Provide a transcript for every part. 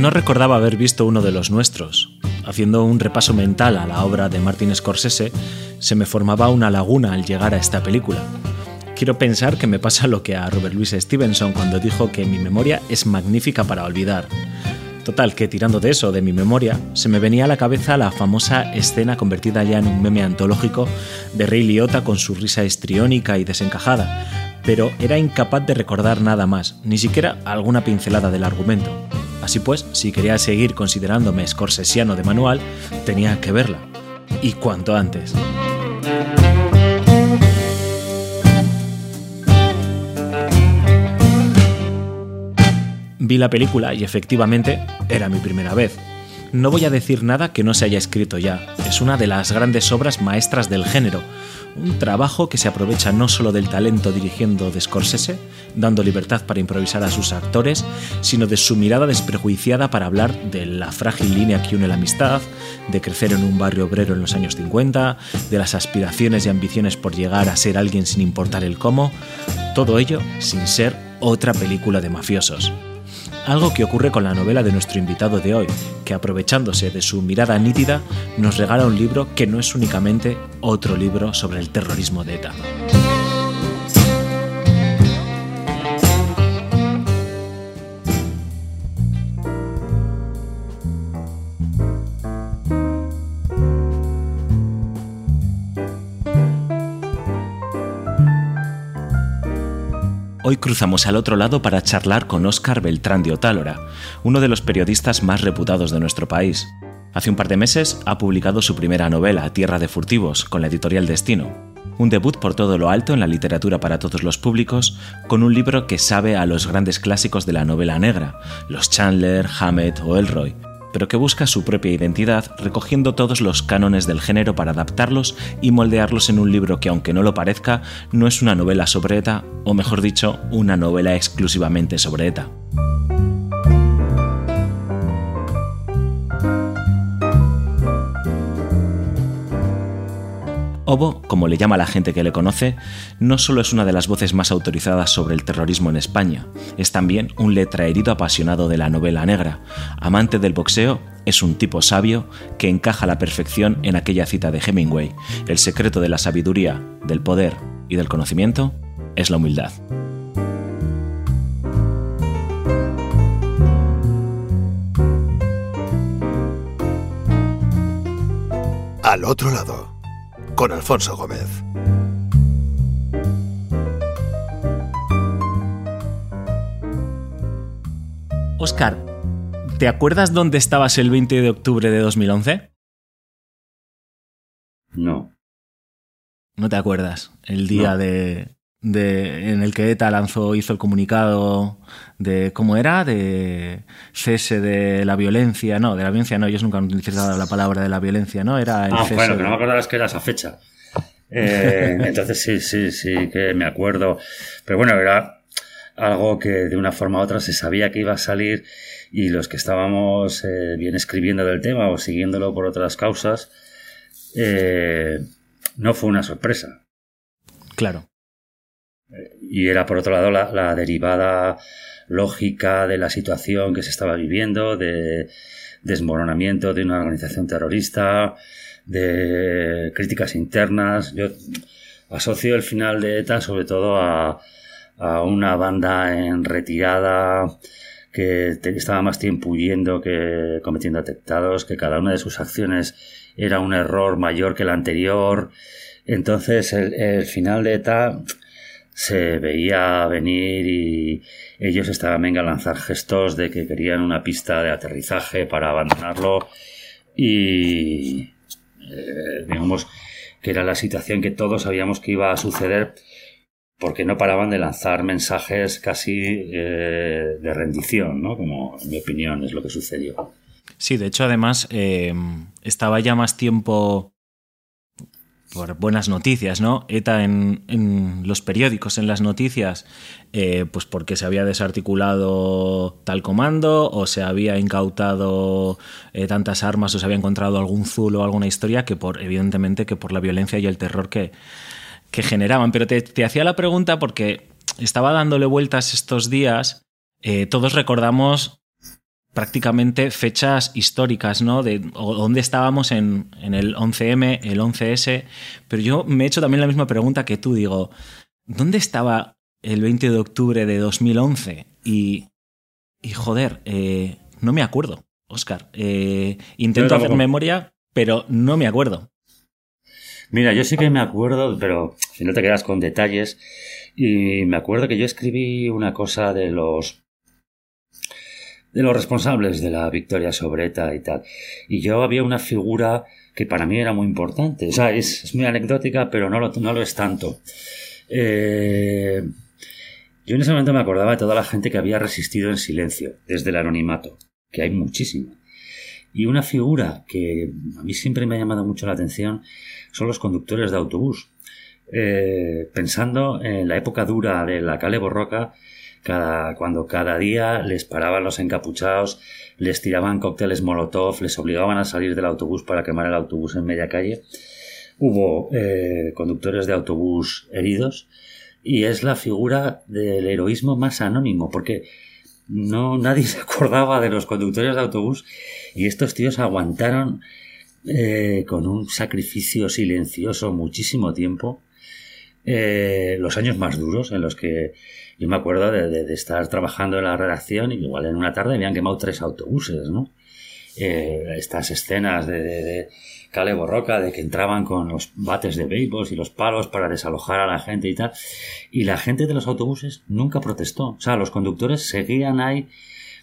No recordaba haber visto uno de los nuestros. Haciendo un repaso mental a la obra de Martin Scorsese, se me formaba una laguna al llegar a esta película. Quiero pensar que me pasa lo que a Robert Louis Stevenson cuando dijo que mi memoria es magnífica para olvidar. Total, que tirando de eso, de mi memoria, se me venía a la cabeza la famosa escena convertida ya en un meme antológico de Ray Liotta con su risa histriónica y desencajada, pero era incapaz de recordar nada más, ni siquiera alguna pincelada del argumento. Así pues, si quería seguir considerándome scorsesiano de manual, tenía que verla. Y cuanto antes. Vi la película y efectivamente era mi primera vez. No voy a decir nada que no se haya escrito ya. Es una de las grandes obras maestras del género. Un trabajo que se aprovecha no solo del talento dirigiendo de Scorsese, dando libertad para improvisar a sus actores, sino de su mirada desprejuiciada para hablar de la frágil línea que une la amistad, de crecer en un barrio obrero en los años 50, de las aspiraciones y ambiciones por llegar a ser alguien sin importar el cómo, todo ello sin ser otra película de mafiosos. Algo que ocurre con la novela de nuestro invitado de hoy, que aprovechándose de su mirada nítida, nos regala un libro que no es únicamente otro libro sobre el terrorismo de ETA. Hoy cruzamos al otro lado para charlar con Óscar Beltrán de Otálora, uno de los periodistas más reputados de nuestro país. Hace un par de meses ha publicado su primera novela, Tierra de Furtivos, con la editorial Destino. Un debut por todo lo alto en la literatura para todos los públicos, con un libro que sabe a los grandes clásicos de la novela negra, los Chandler, Hammett o Elroy, pero que busca su propia identidad recogiendo todos los cánones del género para adaptarlos y moldearlos en un libro que aunque no lo parezca, no es una novela sobre ETA, o mejor dicho, una novela exclusivamente sobre ETA. Obo, como le llama la gente que le conoce, no solo es una de las voces más autorizadas sobre el terrorismo en España, es también un letraherido apasionado de la novela negra. Amante del boxeo, es un tipo sabio que encaja a la perfección en aquella cita de Hemingway. El secreto de la sabiduría, del poder y del conocimiento es la humildad. Al otro lado con Alfonso Gómez. Oscar, ¿te acuerdas dónde estabas el 20 de octubre de 2011? No. No te acuerdas. El día No. de, de- en el que ETA lanzó, hizo el comunicado de cómo era, de cese de la violencia. No, de la violencia no, ellos nunca han utilizado la palabra de la violencia, ¿no? Era el Ah, cese bueno, que no me acordaba es que era esa fecha. Eh, entonces sí, sí, sí, que me acuerdo. Pero bueno, era algo que de una forma u otra se sabía que iba a salir y los que estábamos eh, bien escribiendo del tema o siguiéndolo por otras causas, eh, no fue una sorpresa. Claro. Y era, por otro lado, la, derivada lógica de la situación que se estaba viviendo, de desmoronamiento de una organización terrorista, de críticas internas. Yo asocio el final de ETA sobre todo a, a una banda en retirada que estaba más tiempo huyendo que cometiendo atentados, que cada una de sus acciones era un error mayor que el anterior. Entonces el final de ETA se veía venir y ellos estaban venga a lanzar gestos de que querían una pista de aterrizaje para abandonarlo y eh, digamos que era la situación que todos sabíamos que iba a suceder porque no paraban de lanzar mensajes casi eh, de rendición, ¿no? Como en mi opinión es lo que sucedió. Sí, de hecho, además, eh, estaba ya más tiempo por buenas noticias, ¿no? ETA en, los periódicos, en las noticias, eh, pues porque se había desarticulado tal comando o se había incautado eh, tantas armas o se había encontrado algún zulo o alguna historia que por, evidentemente, que por la violencia y el terror que, que generaban. Pero te, te hacía la pregunta porque estaba dándole vueltas estos días. eh, todos recordamos prácticamente fechas históricas, ¿no? De dónde estábamos en, en, el 11M, el 11S, pero yo me he hecho también la misma pregunta que tú, digo, ¿dónde estaba el 20 de octubre de 2011? Y, y joder, eh, no me acuerdo, Oscar. Eh, intento hacer memoria, pero no me acuerdo. Mira, yo sí que me acuerdo, pero si no te quedas con detalles, y me acuerdo que yo escribí una cosa de los de los responsables de la victoria sobre ETA y tal. Y yo había una figura que para mí era muy importante. O sea, es, muy anecdótica, pero no lo, no lo es tanto. Eh, yo en ese momento me acordaba de toda la gente que había resistido en silencio, desde el anonimato, que hay muchísima. Y una figura que a mí siempre me ha llamado mucho la atención son los conductores de autobús. Eh, pensando en la época dura de la calle Borroca, cada, cuando cada día les paraban los encapuchados, les tiraban cócteles molotov, les obligaban a salir del autobús para quemar el autobús en media calle. Hubo eh, conductores de autobús heridos y es la figura del heroísmo más anónimo porque no nadie se acordaba de los conductores de autobús y estos tíos aguantaron eh, con un sacrificio silencioso muchísimo tiempo eh, los años más duros en los que yo me acuerdo de, estar trabajando en la redacción y igual en una tarde habían quemado tres autobuses, ¿no? Eh, estas escenas de, de, Cale Borroca, de que entraban con los bates de béisbol y los palos para desalojar a la gente y tal. Y la gente de los autobuses nunca protestó. O sea, los conductores seguían ahí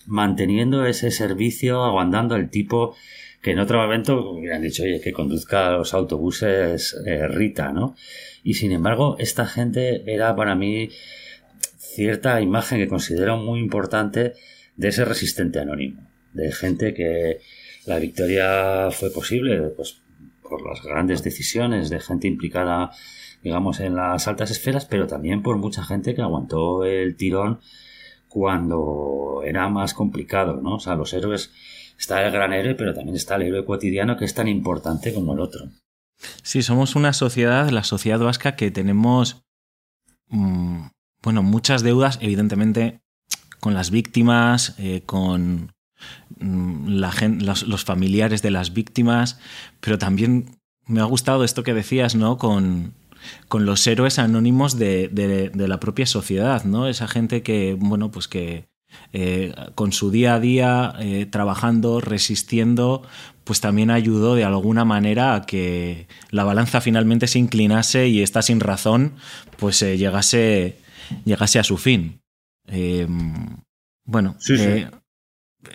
manteniendo ese servicio, aguantando el tipo en otro momento hubieran dicho, oye, que conduzca los autobuses eh, Rita, ¿no? Y sin embargo, esta gente era para mí cierta imagen que considero muy importante de ese resistente anónimo, de gente que la victoria fue posible pues, por las grandes decisiones de gente implicada, digamos, en las altas esferas, pero también por mucha gente que aguantó el tirón cuando era más complicado, ¿no? O sea, los héroes, está el gran héroe, pero también está el héroe cotidiano que es tan importante como el otro. Sí, somos una sociedad, la sociedad vasca, que tenemos mm, bueno, muchas deudas, evidentemente, con las víctimas, eh, con mm, la los, familiares de las víctimas, pero también me ha gustado esto que decías, ¿no? Con, con los héroes anónimos de, de, la propia sociedad, ¿no? Esa gente que, bueno, pues que eh, con su día a día, eh, trabajando, resistiendo, pues también ayudó de alguna manera a que la balanza finalmente se inclinase y esta sin razón, pues llegase llegase a su fin. Bueno, eh,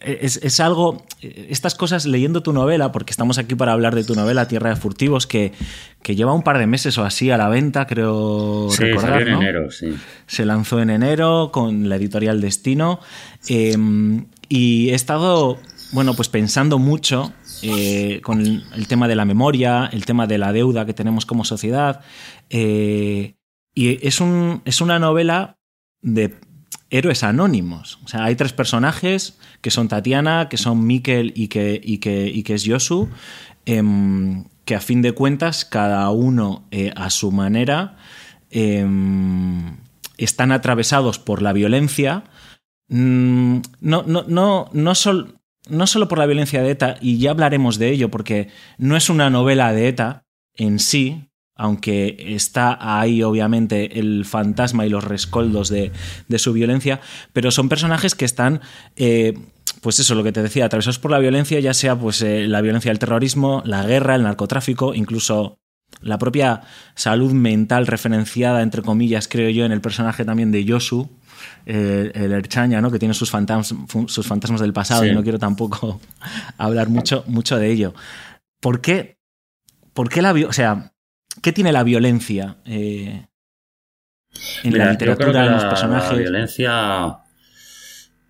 Es, algo, estas cosas leyendo tu novela, porque estamos aquí para hablar de tu novela Tierra de Furtivos, que, que lleva un par de meses o así a la venta, creo recordar. en enero, sí. Se lanzó en enero con la editorial Destino. Em, y he estado, bueno, pues pensando mucho eh, con el, tema de la memoria, el tema de la deuda que tenemos como sociedad. Eh, y es, un, es una novela de héroes anónimos. O sea, hay tres personajes que son Tatiana, que son Mikel y que, y que, y que es Yosu, em, que a fin de cuentas, cada uno eh, a su manera, em, están atravesados por la violencia. Mm, no, no, no, no, no solo por la violencia de ETA, y ya hablaremos de ello, porque no es una novela de ETA en sí, aunque está ahí obviamente el fantasma y los rescoldos de, su violencia, pero son personajes que están, eh, pues eso, lo que te decía, atravesados por la violencia, ya sea pues eh, la violencia del terrorismo, la guerra, el narcotráfico, incluso la propia salud mental referenciada, entre comillas, creo yo, en el personaje también de Yosu, eh, el Erchaña, ¿no? que tiene sus, sus fantasmas del pasado y no quiero tampoco hablar mucho, mucho de ello. ¿Por qué? ¿Por qué la... O sea, ¿Qué tiene la violencia eh, en la literatura, en los personajes? La violencia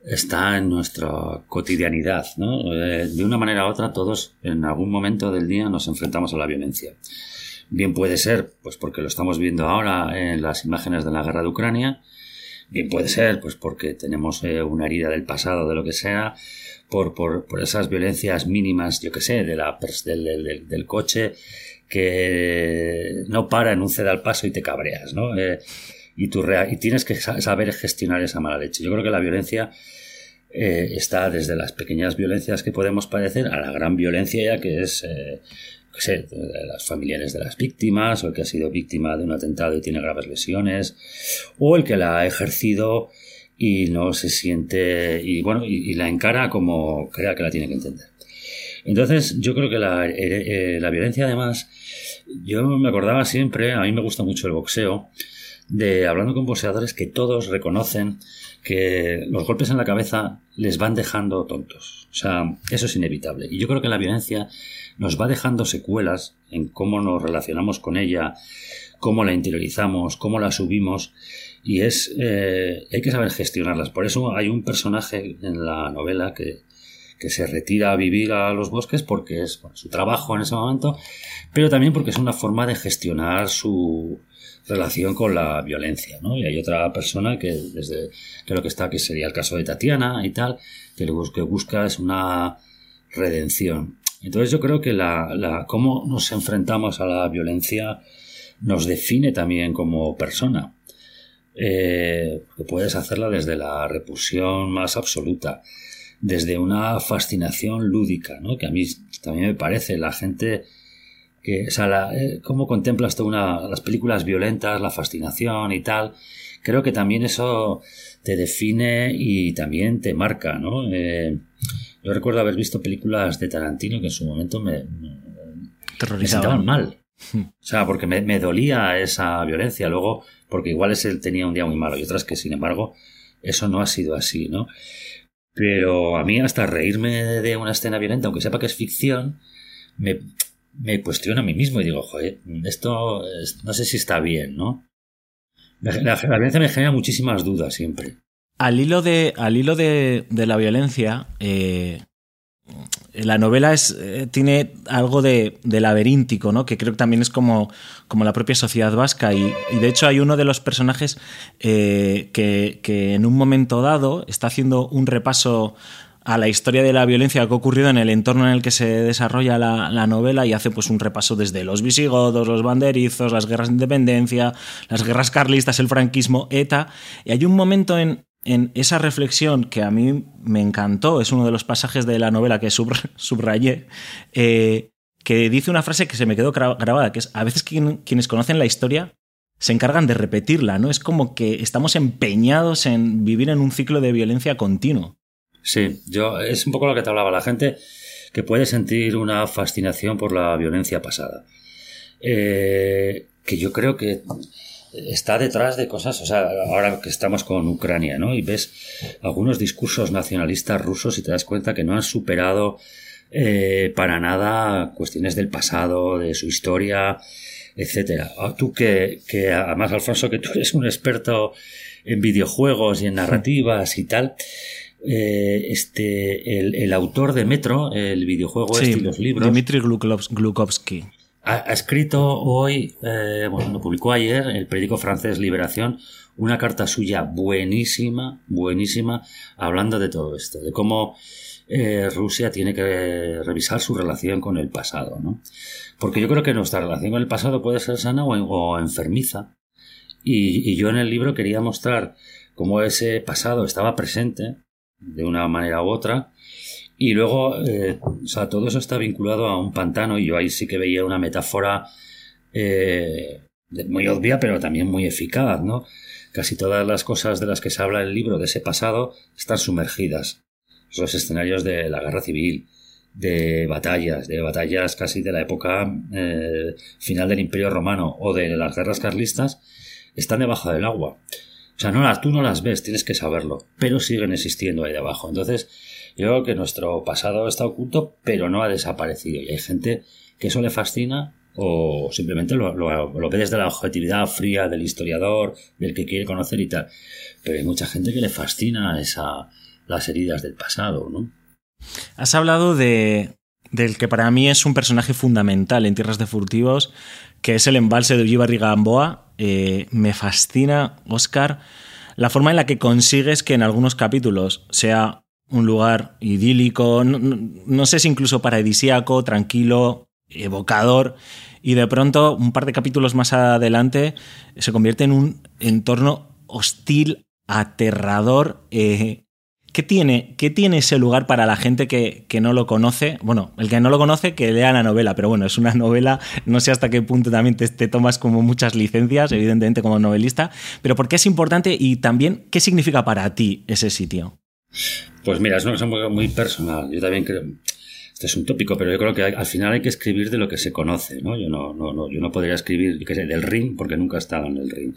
está en nuestra cotidianidad, ¿no? Eh, de una manera u otra, todos en algún momento del día nos enfrentamos a la violencia. Bien puede ser, pues porque lo estamos viendo ahora en las imágenes de la guerra de Ucrania, bien puede ser, pues porque tenemos eh, una herida del pasado, de lo que sea, por, por, por esas violencias mínimas, yo que sé, de la, del, del coche que no para en un ceda al paso y te cabreas, ¿no? Eh, y, tú y tienes que saber gestionar esa mala leche. Yo creo que la violencia eh, está desde las pequeñas violencias que podemos padecer a la gran violencia ya que es eh, sé, las familiares de las víctimas o el que ha sido víctima de un atentado y tiene graves lesiones o el que la ha ejercido y no se siente y bueno y, la encara como crea que la tiene que entender entonces yo creo que la, eh, la violencia además yo me acordaba siempre a mí me gusta mucho el boxeo de hablando con boxeadores que todos reconocen que los golpes en la cabeza les van dejando tontos. O sea, eso es inevitable. Y yo creo que la violencia nos va dejando secuelas en cómo nos relacionamos con ella, cómo la interiorizamos, cómo la subimos. Y es, eh, hay que saber gestionarlas. Por eso hay un personaje en la novela que, que se retira a vivir a los bosques porque es su trabajo en ese momento, pero también porque es una forma de gestionar su, relación con la violencia, ¿no? Y hay otra persona que desde creo que está que sería el caso de Tatiana y tal, que lo que busca es una redención. Entonces yo creo que la, la cómo nos enfrentamos a la violencia nos define también como persona. Eh, puedes hacerla desde la repulsión más absoluta, desde una fascinación lúdica, ¿no? que a mí también me parece la gente que, o sea, eh, cómo contemplas tú una, las películas violentas, la fascinación y tal. Creo que también eso te define y también te marca, ¿no? Eh, yo recuerdo haber visto películas de Tarantino que en su momento me, me, mal. Hmm. O sea, porque me, me, dolía esa violencia. Luego, porque igual es él tenía un día muy malo y otras que, sin embargo, eso no ha sido así, ¿no? Pero a mí hasta reírme de una escena violenta, aunque sepa que es ficción, me, me cuestiono a mí mismo y digo, joder, esto no sé si está bien, ¿no? La, violencia me genera muchísimas dudas siempre. Al hilo de, al hilo de, la violencia, eh, la novela es, eh, tiene algo de, laberíntico, ¿no? que creo que también es como, como la propia sociedad vasca. Y, de hecho hay uno de los personajes eh, que, que, en un momento dado está haciendo un repaso a la historia de la violencia que ha ocurrido en el entorno en el que se desarrolla la, novela y hace pues un repaso desde los visigodos, los banderizos, las guerras de independencia, las guerras carlistas, el franquismo, ETA. Y hay un momento en, en esa reflexión que a mí me encantó, es uno de los pasajes de la novela que subrayé, eh, que dice una frase que se me quedó grabada, que es, a veces quienes conocen la historia se encargan de repetirla, ¿no? Es como que estamos empeñados en vivir en un ciclo de violencia continuo. Sí, yo es un poco lo que te hablaba. La gente que puede sentir una fascinación por la violencia pasada. Eh, que yo creo que está detrás de cosas, o sea, ahora que estamos con Ucrania, ¿no? Y ves algunos discursos nacionalistas rusos y te das cuenta que no han superado eh, para nada cuestiones del pasado, de su historia, etcétera. Ah, tú que, que, además, Alfonso, que tú eres un experto en videojuegos y en narrativas y tal, eh, este, el, autor de Metro, el videojuego este y los libros. Dmitry Glukovsky. Ha, escrito hoy, eh, bueno, lo publicó ayer, el periódico francés Liberación, una carta suya buenísima, buenísima, hablando de todo esto, de cómo eh, Rusia tiene que revisar su relación con el pasado, ¿no? Porque yo creo que nuestra relación con el pasado puede ser sana o, enfermiza. y, yo en el libro quería mostrar cómo ese pasado estaba presente de una manera u otra. Y luego, eh, o sea, todo eso está vinculado a un pantano y yo ahí sí que veía una metáfora eh, muy obvia, pero también muy eficaz, ¿no? Casi todas las cosas de las que se habla en el libro de ese pasado están sumergidas. Los escenarios de la guerra civil, de batallas, de batallas casi de la época eh, final del Imperio Romano o de las guerras carlistas, están debajo del agua. Sea, no las, tú no las ves, tienes que saberlo, pero siguen existiendo ahí debajo. Entonces, yo creo que nuestro pasado está oculto, pero no ha desaparecido. Y hay gente que eso le fascina o simplemente lo, lo, ve desde la objetividad fría del historiador, del que quiere conocer y tal. Pero hay mucha gente que le fascina esa, las heridas del pasado, ¿no? Has hablado de, del que para mí es un personaje fundamental en Tierras de Furtivos, que es el embalse de Ullibarri Gamboa. Eh, me fascina, Oscar, la forma en la que consigues que en algunos capítulos sea un lugar idílico, no, sé si incluso paradisíaco, tranquilo, evocador, y de pronto, un par de capítulos más adelante, se convierte en un entorno hostil, aterrador, eh, ¿Qué tiene, ¿Qué tiene ese lugar para la gente que, no lo conoce? Bueno, el que no lo conoce, que lea la novela, pero bueno, es una novela, no sé hasta qué punto también te, tomas como muchas licencias, evidentemente como novelista, pero ¿por qué es importante y también qué significa para ti ese sitio? Pues mira, es una cosa muy, personal. Yo también creo, este es un tópico, pero yo creo que al final hay que escribir de lo que se conoce, ¿no? Yo no, yo no podría escribir, del ring, porque nunca he estado en el ring.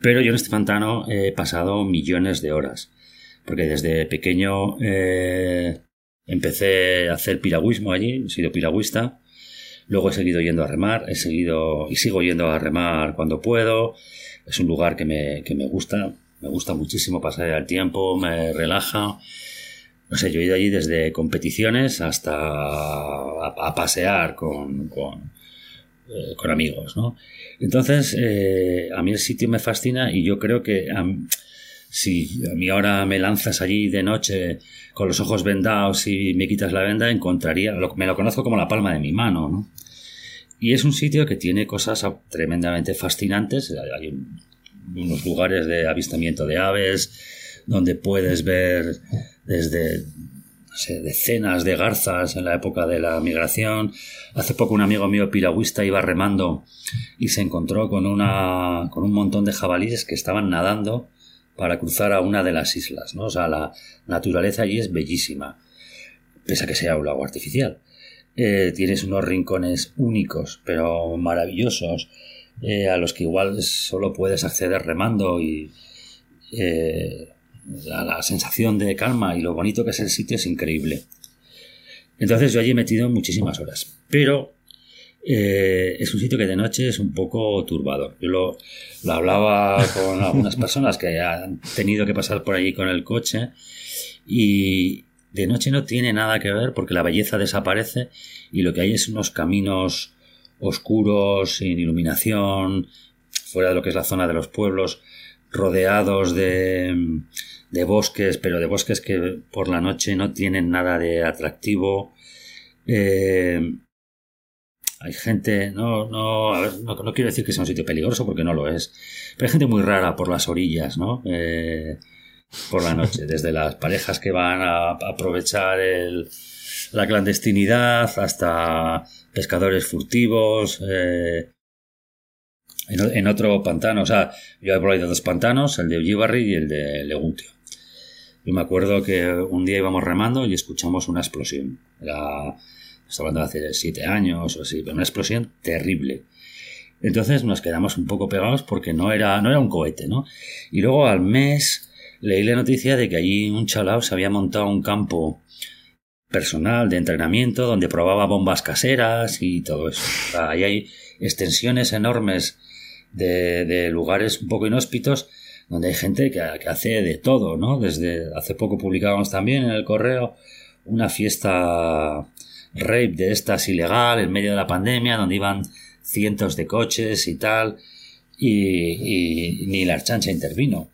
Pero yo en este pantano he pasado millones de horas porque desde pequeño eh, empecé a hacer piragüismo allí, he sido piragüista, luego he seguido yendo a remar, he seguido y sigo yendo a remar cuando puedo, es un lugar que me, que me gusta, me gusta muchísimo pasar el tiempo, me relaja. No sé, yo he ido allí desde competiciones hasta a, pasear con, con, eh, con, amigos, ¿no? Entonces, eh, a mí el sitio me fascina y yo creo que si a mí ahora me lanzas allí de noche con los ojos vendados y me quitas la venda, encontraría, me lo conozco como la palma de mi mano, ¿no? Y es un sitio que tiene cosas tremendamente fascinantes. Hay unos lugares de avistamiento de aves, donde puedes ver desde decenas de garzas en la época de la migración. Hace poco un amigo mío piragüista iba remando y se encontró con, una, con un montón de jabalíes que estaban nadando para cruzar a una de las islas, ¿no? O sea, la naturaleza allí es bellísima, pese a que sea un lago artificial. Eh, tienes unos rincones únicos, pero maravillosos, eh, a los que igual solo puedes acceder remando y eh, la, sensación de calma y lo bonito que es el sitio es increíble. Entonces yo allí he metido muchísimas horas, pero eh, es un sitio que de noche es un poco turbador. Yo lo, hablaba con algunas personas que han tenido que pasar por allí con el coche y de noche no tiene nada que ver porque la belleza desaparece y lo que hay es unos caminos oscuros, sin iluminación, fuera de lo que es la zona de los pueblos, rodeados de, de bosques, pero de bosques que por la noche no tienen nada de atractivo. Eh, hay gente, no, no, a ver, no, quiero decir que sea un sitio peligroso porque no lo es, pero hay gente muy rara por las orillas, ¿no? Eh, por la noche, desde las parejas que van a aprovechar el, la clandestinidad hasta pescadores furtivos. Eh, en, otro pantano, o sea, yo he probado dos pantanos, el de Ullibarri y el de Leguntio. Yo me acuerdo que un día íbamos remando y escuchamos una explosión. Era Estoy hablando de hace siete años o así, pero una explosión terrible. Entonces nos quedamos un poco pegados porque no era, no era un cohete, ¿no? Y luego al mes leí la noticia de que allí un chalao se había montado un campo personal de entrenamiento donde probaba bombas caseras y todo eso. ahí hay extensiones enormes de, de, lugares un poco inhóspitos donde hay gente que, que, hace de todo, ¿no? Desde hace poco publicábamos también en el correo una fiesta rape de estas ilegal en medio de la pandemia, donde iban cientos de coches y tal, y, ni la archancha intervino.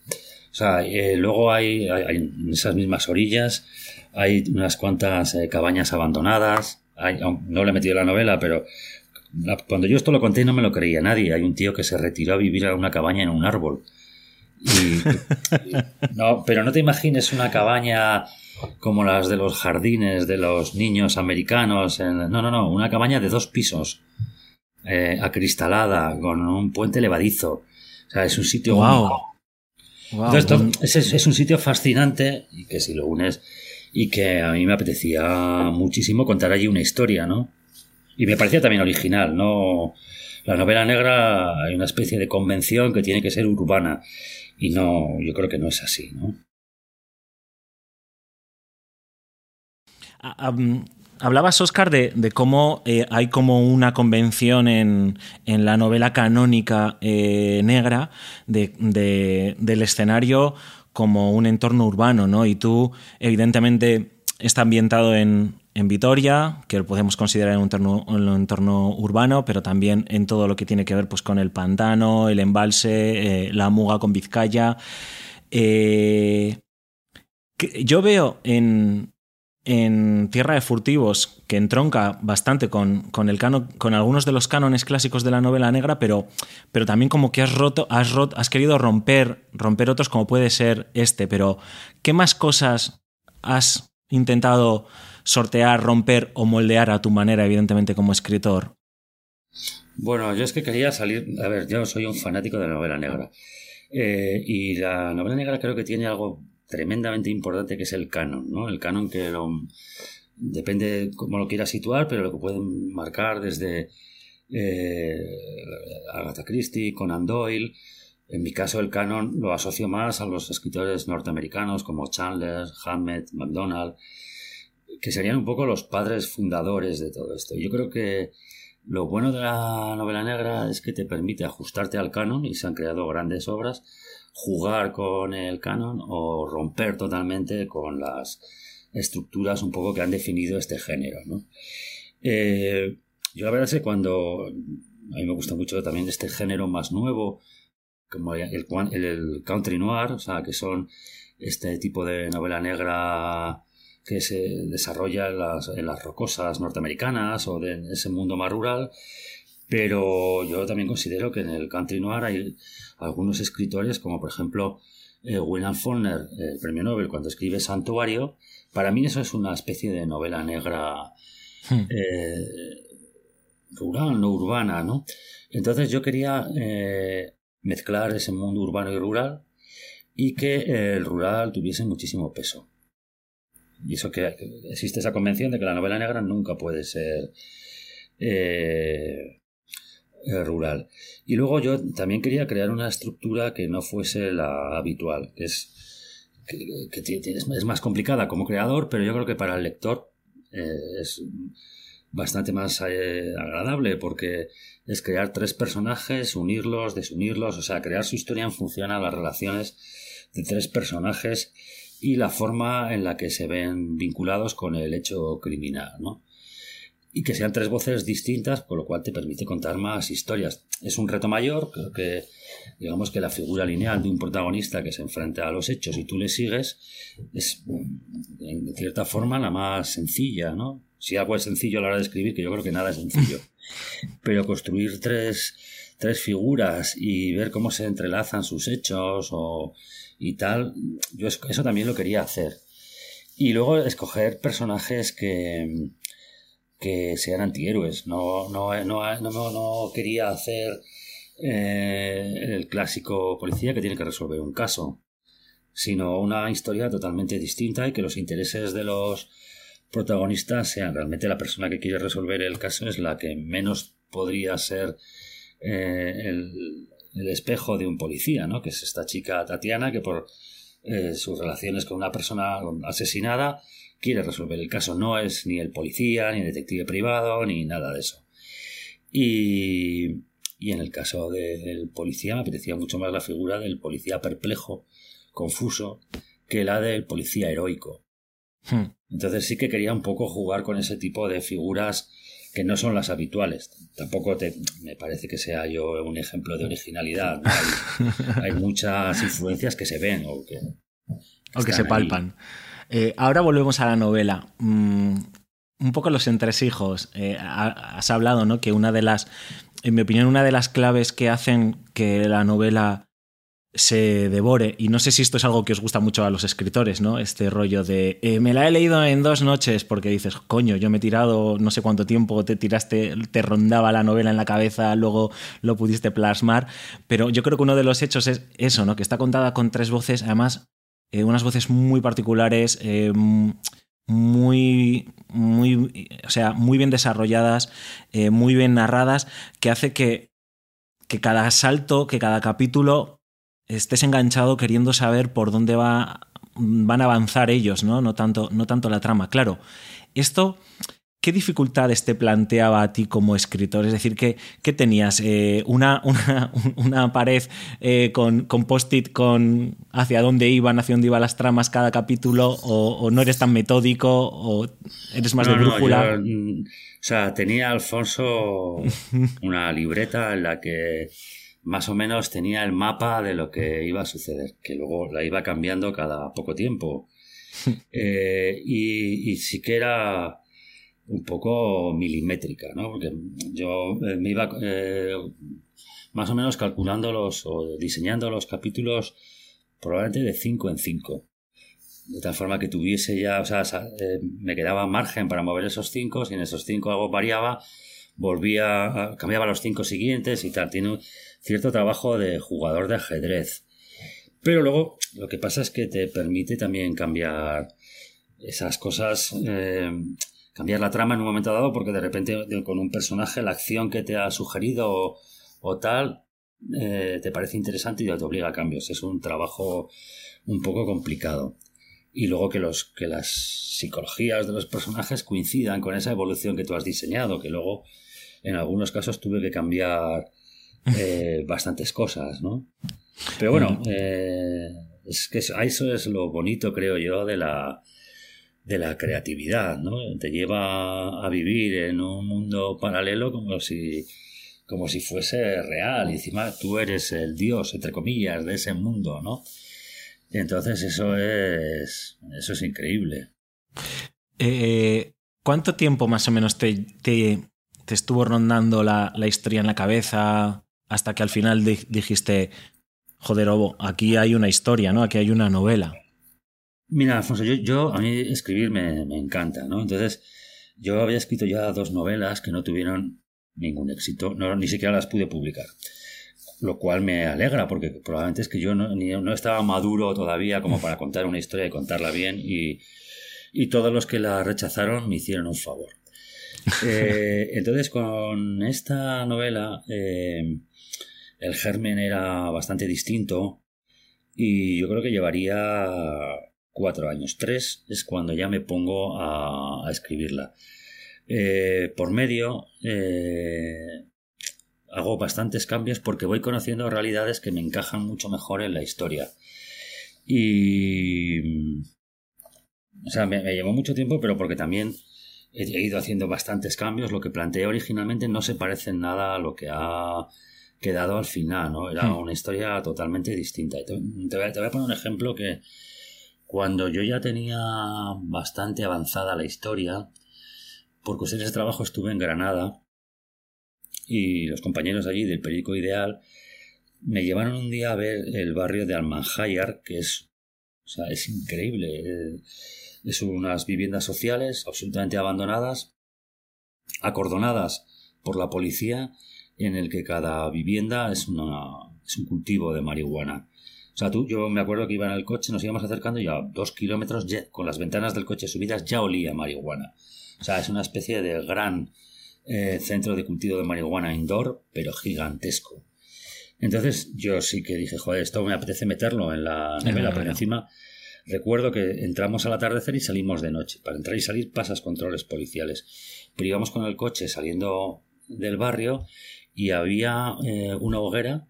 O sea, eh, luego hay, en esas mismas orillas, hay unas cuantas eh, cabañas abandonadas. no le he metido la novela, pero cuando yo esto lo conté no me lo creía nadie. Hay un tío que se retiró a vivir a una cabaña en un árbol. no, pero no te imagines una cabaña como las de los jardines de los niños americanos. No, no, no, una cabaña de dos pisos, eh, acristalada, con un puente levadizo. O sea, es un sitio wow. es, un sitio fascinante y que si lo unes y que a mí me apetecía muchísimo contar allí una historia, ¿no? Y me parecía también original, ¿no? La novela negra hay una especie de convención que tiene que ser urbana y no, yo creo que no es así, ¿no? Hablabas, Oscar, de, cómo eh, hay como una convención en, la novela canónica eh, negra del escenario como un entorno urbano, ¿no? Y tú, evidentemente, está ambientado en, Vitoria, que lo podemos considerar un entorno, un entorno, urbano, pero también en todo lo que tiene que ver pues, con el pantano, el embalse, eh, la muga con Vizcaya. yo veo en, en Tierra de Furtivos, que entronca bastante con, con, algunos de los cánones clásicos de la novela negra, pero, pero también como que has roto, has roto, has querido romper, romper otros como puede ser este. Pero, ¿qué más cosas has intentado sortear, romper o moldear a tu manera, evidentemente, como escritor? Bueno, yo es que quería salir. A ver, yo soy un fanático de la novela negra. Eh, y la novela negra creo que tiene algo tremendamente importante que es el canon, ¿no? El canon que lo, depende cómo lo quieras situar, pero lo que pueden marcar desde eh, Agatha Christie, Conan Doyle. En mi caso, el canon lo asocio más a los escritores norteamericanos como Chandler, Hammett, MacDonald, que serían un poco los padres fundadores de todo esto. Yo creo que lo bueno de la novela negra es que te permite ajustarte al canon y se han creado grandes obras, jugar con el canon o romper totalmente con las estructuras un poco que han definido este género. ¿no? Eh, yo la verdad es que cuando a mí me gusta mucho también este género más nuevo, como el, country noir, o sea, que son este tipo de novela negra que se desarrolla en las, rocosas norteamericanas o de ese mundo más rural, pero yo también considero que en el country noir hay algunos escritores, como por ejemplo eh, William Faulkner, el premio Nobel, cuando escribe Santuario, para mí eso es una especie de novela negra hmm. eh, rural, no urbana, ¿no? Entonces yo quería eh, mezclar ese mundo urbano y rural y que el rural tuviese muchísimo peso. Y eso que existe esa convención de que la novela negra nunca puede ser eh, eh, rural. Y luego yo también quería crear una estructura que no fuese la habitual, que es que, es más complicada como creador, pero yo creo que para el lector eh, es bastante más agradable porque es crear tres personajes, unirlos, desunirlos, o sea, crear su historia en función a las relaciones de tres personajes y la forma en la que se ven vinculados con el hecho criminal, ¿no? Y que sean tres voces distintas, con lo cual te permite contar más historias. Es un reto mayor, creo que digamos que la figura lineal de un protagonista que se enfrenta a los hechos y tú le sigues es en cierta forma la más sencilla, ¿no? Si algo es sencillo a la hora de escribir, que yo creo que nada es sencillo. Pero construir tres, tres figuras y ver cómo se entrelazan sus hechos o y tal, yo eso también lo quería hacer. Y luego escoger personajes que, que sean antihéroes. No, no, no, no, quería hacer eh, el clásico policía que tiene que resolver un caso, sino una historia totalmente distinta y que los intereses de los protagonistas sean realmente la persona que quiere resolver el caso es la que menos podría ser eh, el, el espejo de un policía, ¿no? Que es esta chica Tatiana que por eh, sus relaciones con una persona asesinada quiere resolver el caso. No es ni el policía, ni el detective privado, ni nada de eso. Y, y en el caso del policía me apetecía mucho más la figura del policía perplejo, confuso, que la del policía heroico. Hmm. Entonces sí que quería un poco jugar con ese tipo de figuras que no son las habituales. Tampoco te, me parece que sea yo un ejemplo de originalidad. Hay, muchas influencias que se ven o que, que, se palpan. Eh, ahora volvemos a la novela. Mm, un poco los entresijos. Eh, has hablado, ¿no? Que una de las, en mi opinión, una de las claves que hacen que la novela se devore. Y no sé si esto es algo que os gusta mucho a los escritores, ¿no? Este rollo de eh, me la he leído en dos noches porque dices, coño, yo me he tirado no sé cuánto tiempo, te tiraste, te rondaba la novela en la cabeza, luego lo pudiste plasmar. Pero yo creo que uno de los hechos es eso, ¿no? Que está contada con tres voces, además, eh, unas voces muy particulares, eh, muy, muy, o sea, muy bien desarrolladas, muy bien narradas, que hace que, que cada salto, que cada capítulo estés enganchado queriendo saber por dónde va, van a avanzar ellos, ¿no? No tanto, no tanto la trama. Claro, esto, ¿qué dificultades te planteaba a ti como escritor? Es decir, ¿qué, tenías? Eh, una, una, pared eh, con, con post-it con hacia dónde iban, hacia dónde iban las tramas cada capítulo? O, no eres tan metódico? ¿O eres más de brújula? Mm, o sea, tenía Alfonso una libreta en la que más o menos tenía el mapa de lo que iba a suceder, que luego la iba cambiando cada poco tiempo. Eh, y, sí que era un poco milimétrica, ¿no? Porque yo eh, me iba eh, más o menos calculando los o diseñando los capítulos probablemente de 5 en 5. De tal forma que tuviese ya, o sea, me quedaba margen para mover esos 5, si en esos 5 algo variaba, volvía, cambiaba los 5 siguientes y tal. Tiene cierto trabajo de jugador de ajedrez. Pero luego lo que pasa es que te permite también cambiar esas cosas, eh, cambiar la trama en un momento dado, porque de repente con un personaje la acción que te ha sugerido o, tal eh, te parece interesante y te obliga a cambios. Es un trabajo un poco complicado. Y luego que, los, que las psicologías de los personajes coincidan con esa evolución que tú has diseñado, que luego en algunos casos tuve que cambiar eh, bastantes cosas, ¿no? Pero bueno, eh, es que eso es lo bonito, creo yo, de la, de la creatividad, ¿no? Te lleva a vivir en un mundo paralelo como si, como si fuese real. Y encima tú eres el dios, entre comillas, de ese mundo, ¿no? entonces eso es, eso es increíble. Eh, ¿Cuánto tiempo más o menos te, te, estuvo rondando la, la, historia en la cabeza hasta que al final dijiste, joder, Obo, aquí hay una historia, ¿no? Aquí hay una novela. Mira, Alfonso, yo, a mí escribir me, encanta, ¿no? Entonces, yo había escrito ya dos novelas que no tuvieron ningún éxito, no, ni siquiera las pude publicar. Lo cual me alegra, porque probablemente es que yo no, no estaba maduro todavía como para contar una historia y contarla bien, y, y todos los que la rechazaron me hicieron un favor. Eh, entonces, con esta novela, eh, el germen era bastante distinto y yo creo que llevaría cuatro años. Tres es cuando ya me pongo a, escribirla. Eh, por medio eh, hago bastantes cambios porque voy conociendo realidades que me encajan mucho mejor en la historia. Y... O sea, me, me llevó mucho tiempo, pero porque también he ido haciendo bastantes cambios. Lo que planteé originalmente no se parece en nada a lo que ha quedado al final, ¿no? Era hmm. una historia totalmente distinta. Te, voy, a, poner un ejemplo que cuando yo ya tenía bastante avanzada la historia, por cuestiones de trabajo estuve en Granada y los compañeros allí del periódico Ideal me llevaron un día a ver el barrio de Almanjayar, que es, o sea, es increíble. Es unas viviendas sociales absolutamente abandonadas, acordonadas por la policía en el que cada vivienda es, una, es un cultivo de marihuana. O sea, tú, yo me acuerdo que iba en el coche, nos íbamos acercando y a dos kilómetros, con las ventanas del coche subidas, ya olía marihuana. O sea, es una especie de gran eh, centro de cultivo de marihuana indoor, pero gigantesco. Entonces yo sí que dije, joder, esto me apetece meterlo en la novela, pero encima recuerdo que entramos al atardecer y salimos de noche. Para entrar y salir pasas controles policiales. Pero íbamos con el coche saliendo del barrio y había eh, una hoguera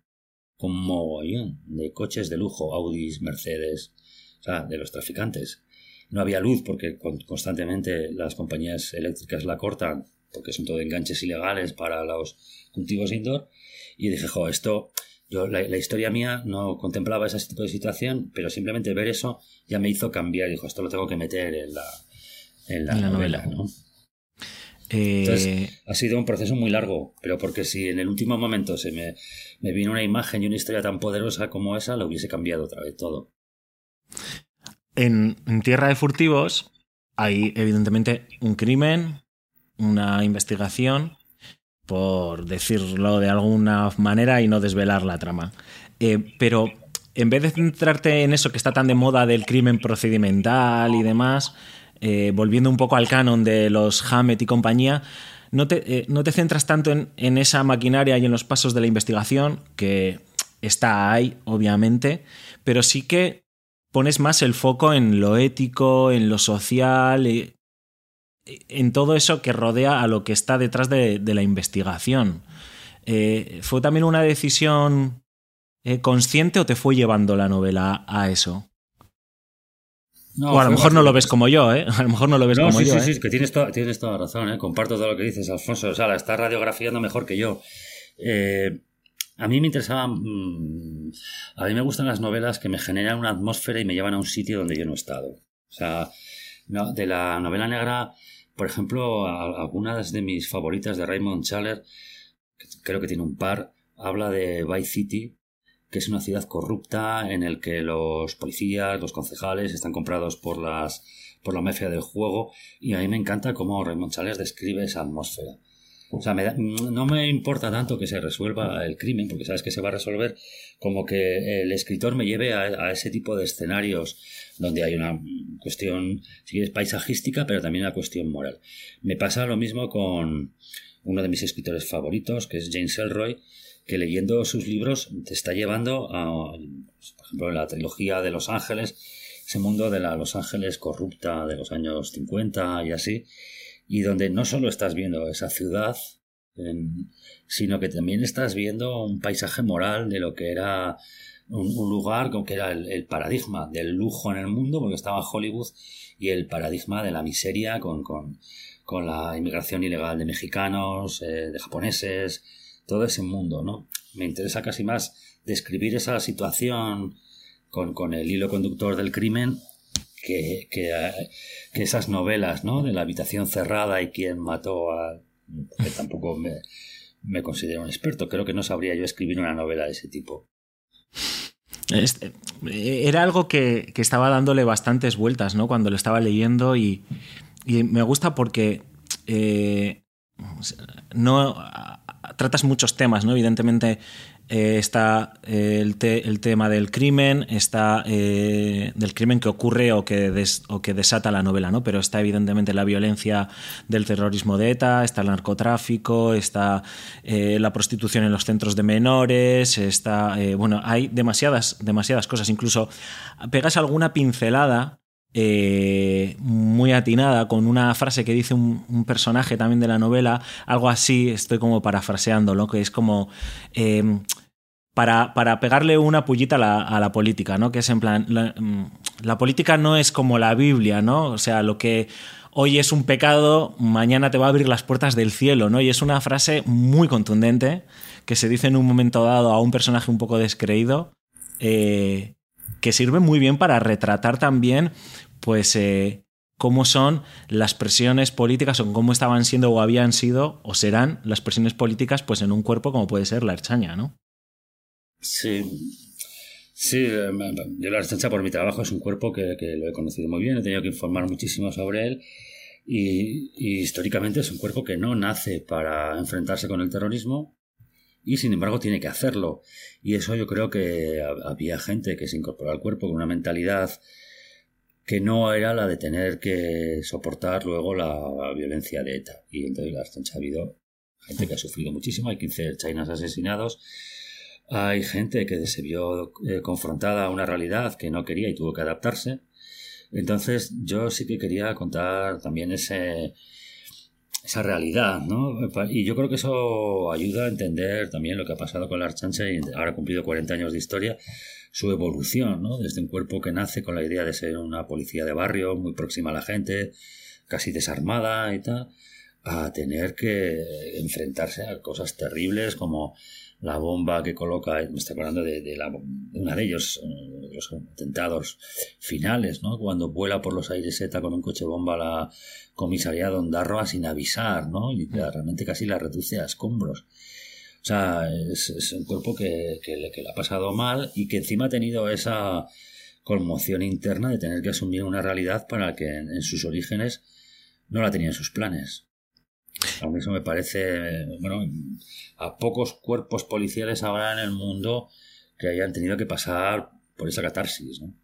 con mogollón de coches de lujo, Audis, Mercedes, o sea, de los traficantes. No había luz porque constantemente las compañías eléctricas la cortan porque son todo enganches ilegales para los cultivos indoor. Y dije, jo, esto, yo, la, historia mía no contemplaba ese tipo de situación, pero simplemente ver eso ya me hizo cambiar. Dijo, esto lo tengo que meter en la, en la, novela, ¿no? Entonces, eh, ha sido un proceso muy largo, pero porque si en el último momento se me, me vino una imagen y una historia tan poderosa como esa, lo hubiese cambiado otra vez todo. En, Tierra de Furtivos hay evidentemente un crimen, una investigación, por decirlo de alguna manera y no desvelar la trama. Eh, pero en vez de centrarte en eso que está tan de moda del crimen procedimental y demás, eh, volviendo un poco al canon de los Hammett y compañía, no te, eh, no te centras tanto en, esa maquinaria y en los pasos de la investigación, que está ahí, obviamente, pero sí que pones más el foco en lo ético, en lo social, eh, en todo eso que rodea a lo que está detrás de, la investigación. ¿Fue también una decisión consciente o te fue llevando la novela a eso? O a lo mejor no lo ves como yo, ¿eh? A lo mejor no lo ves como yo. Sí, ¿eh? sí, que tienes, tienes toda razón, ¿eh? Comparto todo lo que dices, Alfonso. O sea, la estás radiografiando mejor que yo. Eh, a mí me interesaba. Mm, a mí me gustan las novelas que me generan una atmósfera y me llevan a un sitio donde yo no he estado. O sea, de la novela negra, por ejemplo, algunas de mis favoritas de Raymond Chandler, creo que tiene un par, habla de Vice City, que es una ciudad corrupta en el que los policías, los concejales están comprados por las por la mafia del juego y a mí me encanta cómo Raymond Chandler describe esa atmósfera. O sea, no me importa tanto que se resuelva el crimen, porque sabes que se va a resolver, como que el escritor me lleve a, ese tipo de escenarios donde hay una cuestión, si quieres, paisajística, pero también una cuestión moral. Me pasa lo mismo con uno de mis escritores favoritos, que es James Elroy, que leyendo sus libros te está llevando a, por ejemplo, en la trilogía de Los Ángeles, ese mundo de la Los Ángeles corrupta de los años 50 y así, y donde no solo estás viendo esa ciudad, sino que también estás viendo un paisaje moral de lo que era un, lugar como que era el, paradigma del lujo en el mundo, porque estaba Hollywood, y el paradigma de la miseria con, con, con la inmigración ilegal de mexicanos, eh, de japoneses, todo ese mundo, ¿no? Me interesa casi más describir esa situación con, con el hilo conductor del crimen que, que, esas novelas, ¿no? De la habitación cerrada y quién mató a... que tampoco me, me considero un experto. Creo que no sabría yo escribir una novela de ese tipo. Este, era algo que, que, estaba dándole bastantes vueltas, ¿no? Cuando lo estaba leyendo y, y me gusta porque eh, no tratas muchos temas, ¿no? Evidentemente eh, está eh, el, tema del crimen, está eh, del crimen que ocurre o que, o que desata la novela, ¿no? Pero está evidentemente la violencia del terrorismo de ETA, está el narcotráfico, está la prostitución en los centros de menores, está. bueno, hay demasiadas, demasiadas cosas. Incluso pegas alguna pincelada muy atinada con una frase que dice un, personaje también de la novela, algo así, estoy como parafraseando, que es como para, para, pegarle una pullita a la, política, ¿no? Que es en plan, mm, la, política no es como la Biblia, ¿no? O sea, lo que hoy es un pecado, mañana te va a abrir las puertas del cielo, ¿no? Y es una frase muy contundente que se dice en un momento dado a un personaje un poco descreído, eh, que sirve muy bien para retratar también, pues, eh, cómo son las presiones políticas o cómo estaban siendo o habían sido o serán las presiones políticas, pues, en un cuerpo como puede ser la Erchaña, ¿no? Sí, sí, yo la Archancha por mi trabajo es un cuerpo que, lo he conocido muy bien, he tenido que informar muchísimo sobre él y, históricamente es un cuerpo que no nace para enfrentarse con el terrorismo y sin embargo tiene que hacerlo. Y eso yo creo que había gente que se incorporó al cuerpo con una mentalidad que no era la de tener que soportar luego la violencia de ETA. Y entonces la Archancha ha habido gente que ha sufrido muchísimo, hay 15 chinas asesinados hay gente que se vio eh, confrontada a una realidad que no quería y tuvo que adaptarse. Entonces yo sí que quería contar también ese, esa realidad, ¿no? Y yo creo que eso ayuda a entender también lo que ha pasado con la Archancha y ahora cumplido 40 años de historia, su evolución, ¿no? Desde un cuerpo que nace con la idea de ser una policía de barrio, muy próxima a la gente, casi desarmada y tal, a tener que enfrentarse a cosas terribles como la bomba que coloca, me estoy hablando de, la, una de ellos, eh, los atentados finales, ¿no? Cuando vuela por los aires ETA con un coche bomba a la comisaría de Ondarroa sin avisar, ¿no? Y realmente casi la reduce a escombros. O sea, es, un cuerpo que, que, le, que le ha pasado mal y que encima ha tenido esa conmoción interna de tener que asumir una realidad para que en sus orígenes no la tenía en sus planes. A mí eso me parece, bueno, a pocos cuerpos policiales ahora en el mundo que hayan tenido que pasar por esa catarsis. ¿no?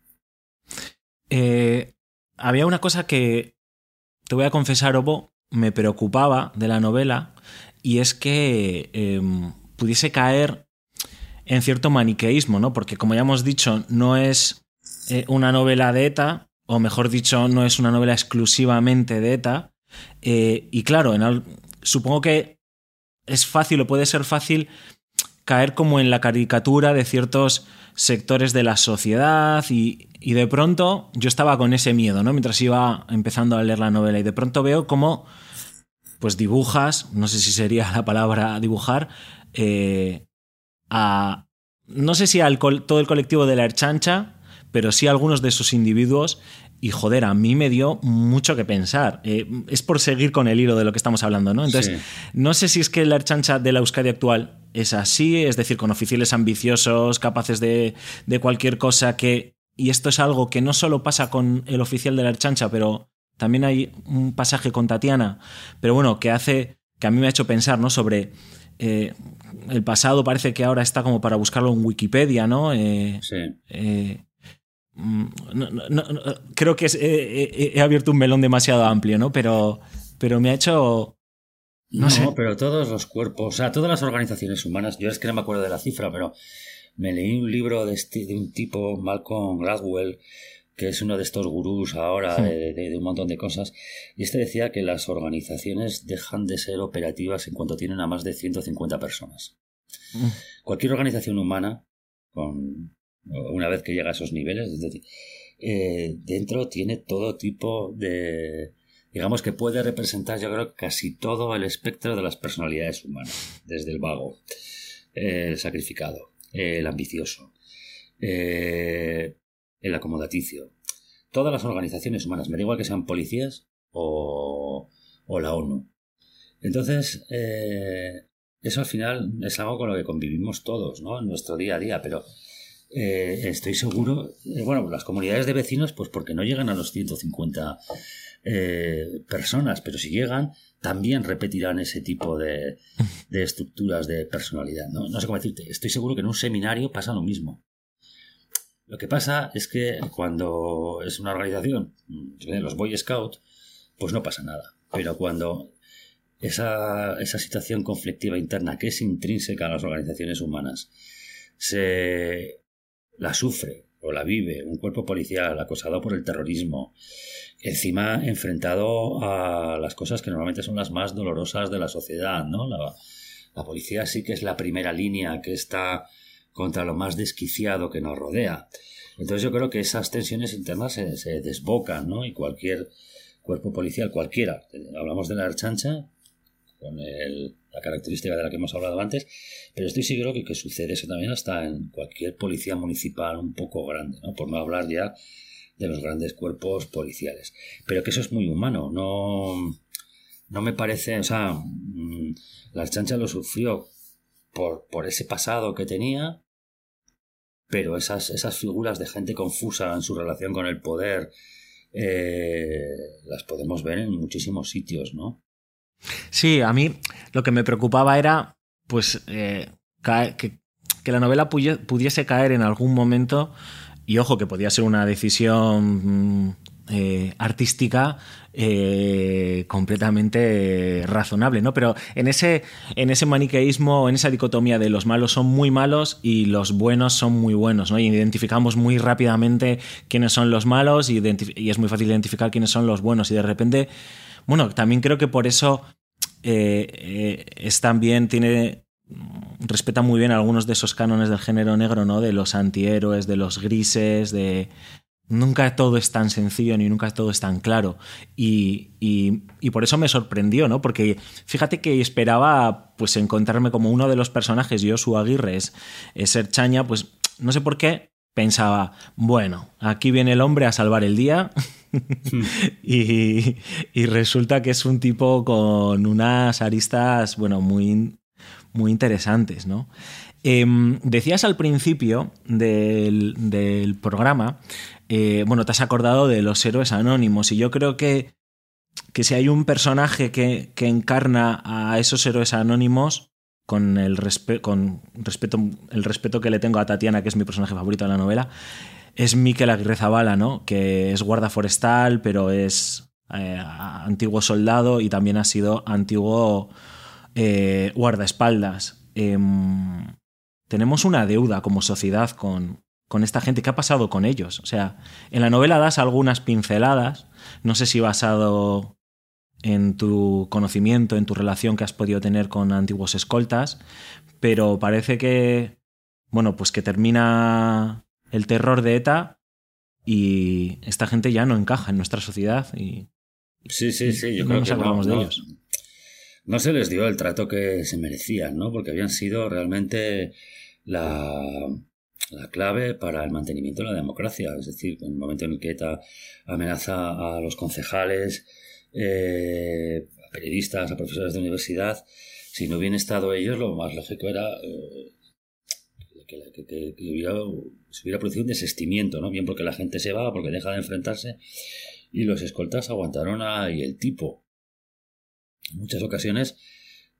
Eh, había una cosa que, te voy a confesar, Obo, me preocupaba de la novela y es que em, pudiese caer en cierto maniqueísmo, ¿no? Porque como ya hemos dicho, no es eh, una novela de ETA, o mejor dicho, no es una novela exclusivamente de ETA, eh, y claro, supongo que es fácil o puede ser fácil caer como en la caricatura de ciertos sectores de la sociedad y, de pronto yo estaba con ese miedo, ¿no? Mientras iba empezando a leer la novela y de pronto veo cómo pues dibujas, no sé si sería la palabra dibujar, eh, a, no sé si al todo el colectivo de la Erchancha, pero sí algunos de esos individuos y joder, a mí me dio mucho que pensar. Eh, es por seguir con el hilo de lo que estamos hablando, ¿no? Entonces, no sé si es que la Erchancha de la Euskadi actual es así, es decir, con oficiales ambiciosos, capaces de, de cualquier cosa que... Y esto es algo que no solo pasa con el oficial de la Erchancha, pero también hay un pasaje con Tatiana, pero bueno, que hace, que a mí me ha hecho pensar, ¿no? Sobre eh, el pasado parece que ahora está como para buscarlo en Wikipedia, ¿no? Eh, sí. Mm, no, creo que he, abierto un melón demasiado amplio, ¿no? Pero, pero me ha hecho... No, sé. pero todos los cuerpos, o sea, todas las organizaciones humanas, yo es que no me acuerdo de la cifra, pero me leí un libro de, este, de un tipo, Malcolm Gladwell, que es uno de estos gurús ahora de, un montón de cosas, y este decía que las organizaciones dejan de ser operativas en cuanto tienen a más de 150 personas. Hmm. Cualquier organización humana, con una vez que llega a esos niveles, es decir, eh, dentro tiene todo tipo de, digamos que puede representar, yo creo, casi todo el espectro de las personalidades humanas, desde el vago, el sacrificado, el ambicioso, eh, el acomodaticio. Todas las organizaciones humanas, me da igual que sean policías o, o la ONU. Entonces, eh, eso al final es algo con lo que convivimos todos, ¿no? En nuestro día a día, pero eh, estoy seguro, eh, bueno, las comunidades de vecinos, pues porque no llegan a los 150 eh, personas, pero si llegan, también repetirán ese tipo de, estructuras de personalidad. ¿no? no sé cómo decirte, estoy seguro que en un seminario pasa lo mismo. Lo que pasa es que cuando es una organización, los Boy Scouts, pues no pasa nada. Pero cuando esa, esa situación conflictiva interna que es intrínseca a las organizaciones humanas se la sufre o la vive un cuerpo policial acosado por el terrorismo, encima enfrentado a las cosas que normalmente son las más dolorosas de la sociedad, ¿no? La, policía sí que es la primera línea que está contra lo más desquiciado que nos rodea. Entonces yo creo que esas tensiones internas se, se desbocan, ¿no? Y cualquier cuerpo policial, cualquiera, hablamos de la archancha, con el, la característica de la que hemos hablado antes, pero estoy seguro que, que sucede eso también hasta en cualquier policía municipal un poco grande, ¿no? por no hablar ya de los grandes cuerpos policiales. Pero que eso es muy humano, no, no me parece, o sea, mm, la chancha lo sufrió por, ese pasado que tenía, pero esas, esas figuras de gente confusa en su relación con el poder eh, las podemos ver en muchísimos sitios, ¿no? Sí, a mí lo que me preocupaba era, pues, eh, que, la novela pudiese caer en algún momento, y ojo, que podía ser una decisión mm, eh, artística eh, completamente razonable, ¿no? Pero en ese, en ese maniqueísmo, en esa dicotomía de los malos son muy malos y los buenos son muy buenos, ¿no? Y identificamos muy rápidamente quiénes son los malos y, es muy fácil identificar quiénes son los buenos y de repente bueno, también creo que por eso eh, es también, tiene. respeta muy bien algunos de esos cánones del género negro, ¿no? De los antihéroes, de los grises, de. Nunca todo es tan sencillo ni nunca todo es tan claro. Y, y, por eso me sorprendió, ¿no? Porque fíjate que esperaba pues encontrarme como uno de los personajes, Josu Aguirre, es, es ser chaña, pues no sé por qué, pensaba, bueno, aquí viene el hombre a salvar el día y, resulta que es un tipo con unas aristas, bueno, muy, muy interesantes, ¿no? Em, decías al principio del, programa, eh, bueno, te has acordado de los héroes anónimos y yo creo que, que si hay un personaje que, que encarna a esos héroes anónimos, con el, con respeto, el respeto que le tengo a Tatiana, que es mi personaje favorito de la novela, es Miquel Aguirre Zabala, ¿no? Que es guarda forestal, pero es eh, antiguo soldado y también ha sido antiguo eh, guardaespaldas. Em, tenemos una deuda como sociedad con, con esta gente. ¿Qué ha pasado con ellos? O sea, en la novela das algunas pinceladas, no sé si basado en tu conocimiento, en tu relación que has podido tener con antiguos escoltas, pero parece que, bueno, pues que termina el terror de ETA y esta gente ya no encaja en nuestra sociedad y sí sí sí yo creo que no, de ellos no se les dio el trato que se merecían no porque habían sido realmente la la clave para el mantenimiento de la democracia. Es decir, en el momento en que ETA amenaza a los concejales, eh, a periodistas, a profesores de universidad, si no hubieran estado ellos, lo más lógico era eh, que, hubiera, se hubiera producido un desestimiento, ¿no? Bien porque la gente se va, porque deja de enfrentarse, y los escoltas aguantaron ahí el tipo. En muchas ocasiones,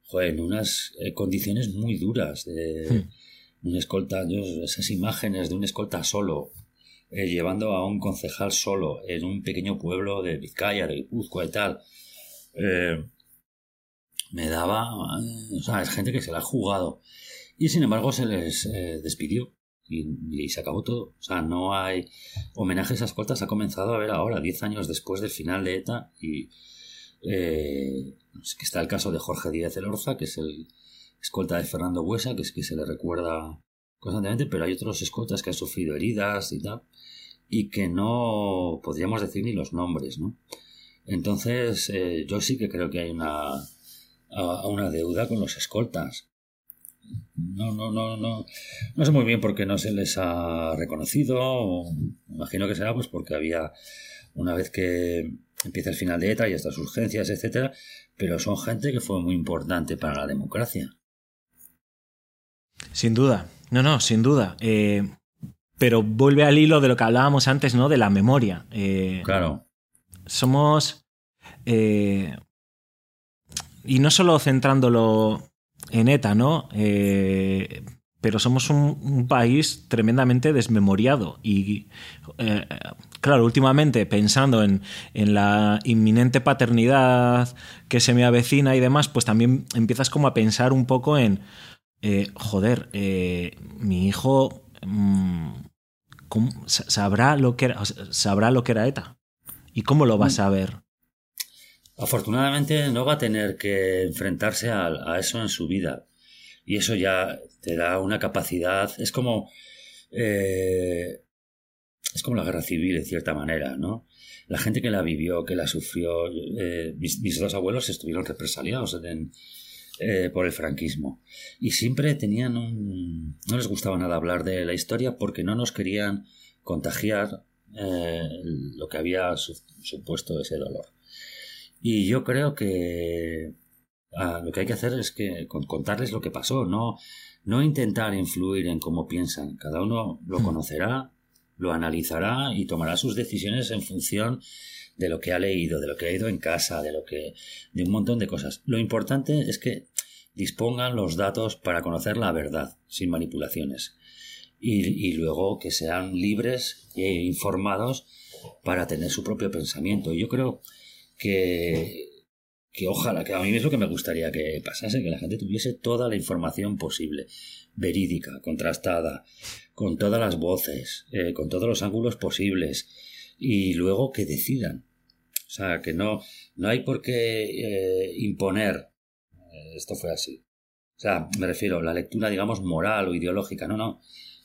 joder, en unas eh, condiciones muy duras de hmm. Un escolta, esas imágenes de un escolta solo, eh, llevando a un concejal solo en un pequeño pueblo de Vizcaya, de Guipúzcoa y tal, eh, me daba, o sea, es gente que se la ha jugado. Y sin embargo se les despidió y, se acabó todo. O sea, no hay homenajes a escoltas. Ha comenzado a ver ahora, diez años después del final de ETA, y eh, que está el caso de Jorge Díaz Elorza, que es el escolta de Fernando Huesa, que es que se le recuerda constantemente, pero hay otros escoltas que han sufrido heridas y tal, y que no podríamos decir ni los nombres, ¿no? Entonces, eh, yo sí que creo que hay una, una deuda con los escoltas. No, no, no, no. No sé muy bien por qué no se les ha reconocido. Imagino que será pues porque había una vez que empieza el final de ETA y estas urgencias, etcétera, pero son gente que fue muy importante para la democracia. Sin duda, no, no, sin duda. Eh, pero vuelve al hilo de lo que hablábamos antes, ¿no? De la memoria. Eh, claro. Somos. Eh, y no solo centrándolo en ETA, ¿no? Pero somos un, país tremendamente desmemoriado y, eh, claro, últimamente pensando en, la inminente paternidad que se me avecina y demás, pues también empiezas como a pensar un poco en, eh, joder, mi hijo mm, sabrá, lo que era, sabrá lo que era ETA y cómo lo va a mm. saber. Afortunadamente no va a tener que enfrentarse a, eso en su vida. Y eso ya te da una capacidad. Es como. Eh, es como la guerra civil, en cierta manera, ¿no? La gente que la vivió, que la sufrió. Eh, mis, dos abuelos estuvieron represaliados eh, por el franquismo. Y siempre tenían un. No les gustaba nada hablar de la historia porque no nos querían contagiar lo que había supuesto ese dolor. Y yo creo que ah, lo que hay que hacer es que contarles lo que pasó, no, no intentar influir en cómo piensan. Cada uno lo hmm. conocerá, lo analizará y tomará sus decisiones en función de lo que ha leído, de lo que ha ido en casa, de lo que, de un montón de cosas. Lo importante es que dispongan los datos para conocer la verdad, sin manipulaciones. Y, y luego que sean libres e informados para tener su propio pensamiento. Yo creo que, que ojalá, que a mí es lo que me gustaría que pasase, que la gente tuviese toda la información posible, verídica, contrastada, con todas las voces, eh, con todos los ángulos posibles, y luego que decidan. O sea, que no, no hay por qué eh, imponer eh, esto fue así. O sea, me refiero a la lectura, digamos, moral o ideológica. No, no.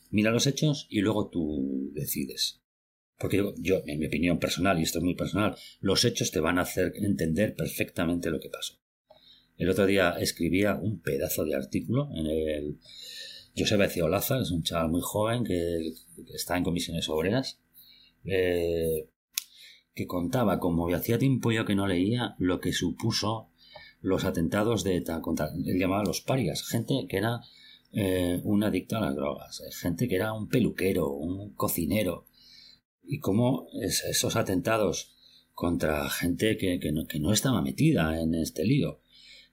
Mira los hechos y luego tú decides. Porque yo, en mi opinión personal, y esto es muy personal, los hechos te van a hacer entender perfectamente lo que pasó. El otro día escribía un pedazo de artículo en el José Ciolaza, es un chaval muy joven que, está en comisiones obreras, eh, que contaba, como hacía tiempo yo que no leía, lo que supuso los atentados de ETA contra, él llamaba los parias, gente que era eh, un adicto a las drogas, gente que era un peluquero, un cocinero, y cómo esos atentados contra gente que, no, estaba metida en este lío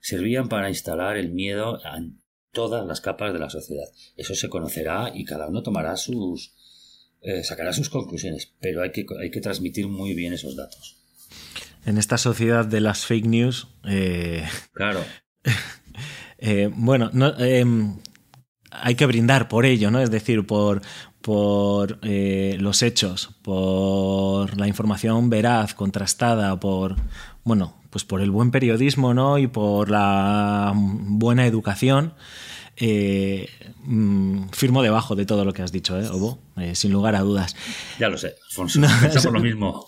servían para instalar el miedo en todas las capas de la sociedad. Eso se conocerá y cada uno tomará sus eh, sacará sus conclusiones, pero hay que, hay que transmitir muy bien esos datos. En esta sociedad de las fake news. Eh, claro. Eh, bueno, no, em, hay que brindar por ello, ¿no? Es decir, por, por eh, los hechos, por la información veraz, contrastada, por bueno, pues por el buen periodismo, ¿no? Y por la buena educación. Eh, mm, firmo debajo de todo lo que has dicho, ¿eh, Obo? Eh, sin lugar a dudas. Ya lo sé, Alfonso. Pensamos lo mismo.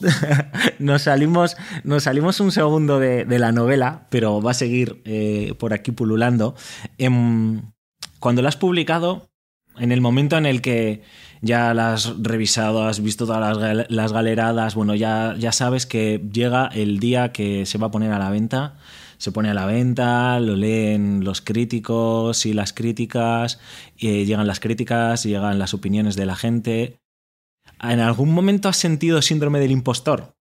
nos, salimos, nos salimos un segundo de, la novela, pero va a seguir por aquí pululando. Em, cuando la has publicado, en el momento en el que ya las has revisado, has visto todas las, galeradas, bueno, ya, ya sabes que llega el día que se va a poner a la venta, se pone a la venta, lo leen los críticos y las críticas, y llegan las críticas, y llegan las opiniones de la gente. ¿En algún momento has sentido síndrome del impostor?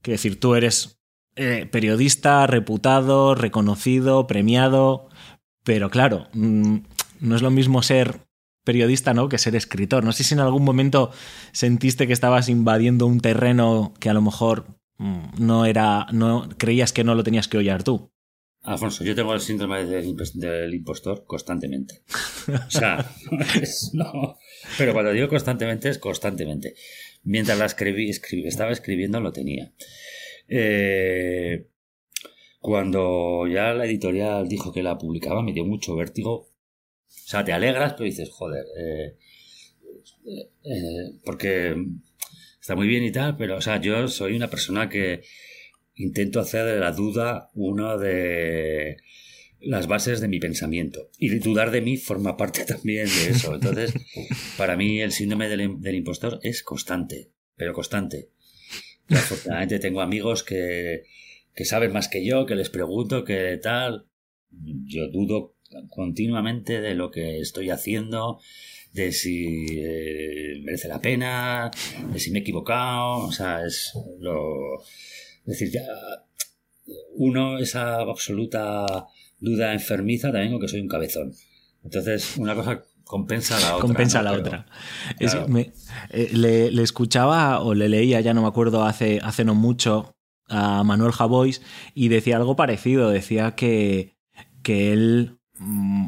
Que decir, tú eres eh, periodista reputado, reconocido, premiado, pero claro, mm, no es lo mismo ser periodista, ¿no? Que ser escritor. No sé si en algún momento sentiste que estabas invadiendo un terreno que a lo mejor mm, no era, no creías que no lo tenías que oír tú. Alfonso, yo tengo el síndrome del, impostor constantemente. O sea, no. Pero cuando digo constantemente es constantemente. Mientras la escribí, estaba escribiendo lo tenía. Eh, cuando ya la editorial dijo que la publicaba, me dio mucho vértigo o sea, te alegras, pero dices, joder, eh, eh, porque está muy bien y tal, pero, o sea, yo soy una persona que intento hacer de la duda una de las bases de mi pensamiento. Y dudar de mí forma parte también de eso. Entonces, para mí el síndrome del, impostor es constante, pero constante. Y afortunadamente tengo amigos que, que saben más que yo, que les pregunto, que tal. Yo dudo continuamente de lo que estoy haciendo, de si eh, merece la pena, de si me he equivocado, o sea, es lo... Es decir, ya uno, esa absoluta duda enfermiza, también que soy un cabezón. Entonces, una cosa compensa a la otra. Compensa la otra. Eh, le, escuchaba o le leía, ya no me acuerdo, hace, hace no mucho a Manuel Javois y decía algo parecido. Decía que, que él Mm,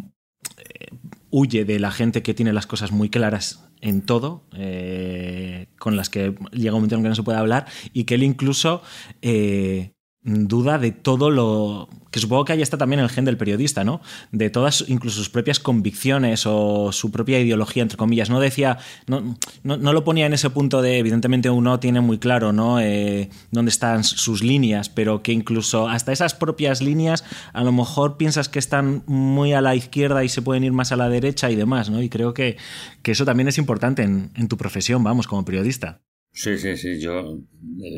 huye de la gente que tiene las cosas muy claras en todo, eh, con las que llega un momento en que no se puede hablar, y que él incluso eh, duda de todo lo que supongo que ahí está también el gen del periodista, ¿no? De todas, incluso sus propias convicciones o su propia ideología, entre comillas. No decía, no, no, lo ponía en ese punto de, evidentemente uno tiene muy claro, ¿no? Eh, dónde están sus líneas, pero que incluso hasta esas propias líneas a lo mejor piensas que están muy a la izquierda y se pueden ir más a la derecha y demás, ¿no? Y creo que, que eso también es importante en, en tu profesión, vamos, como periodista. Sí, sí, sí. Yo.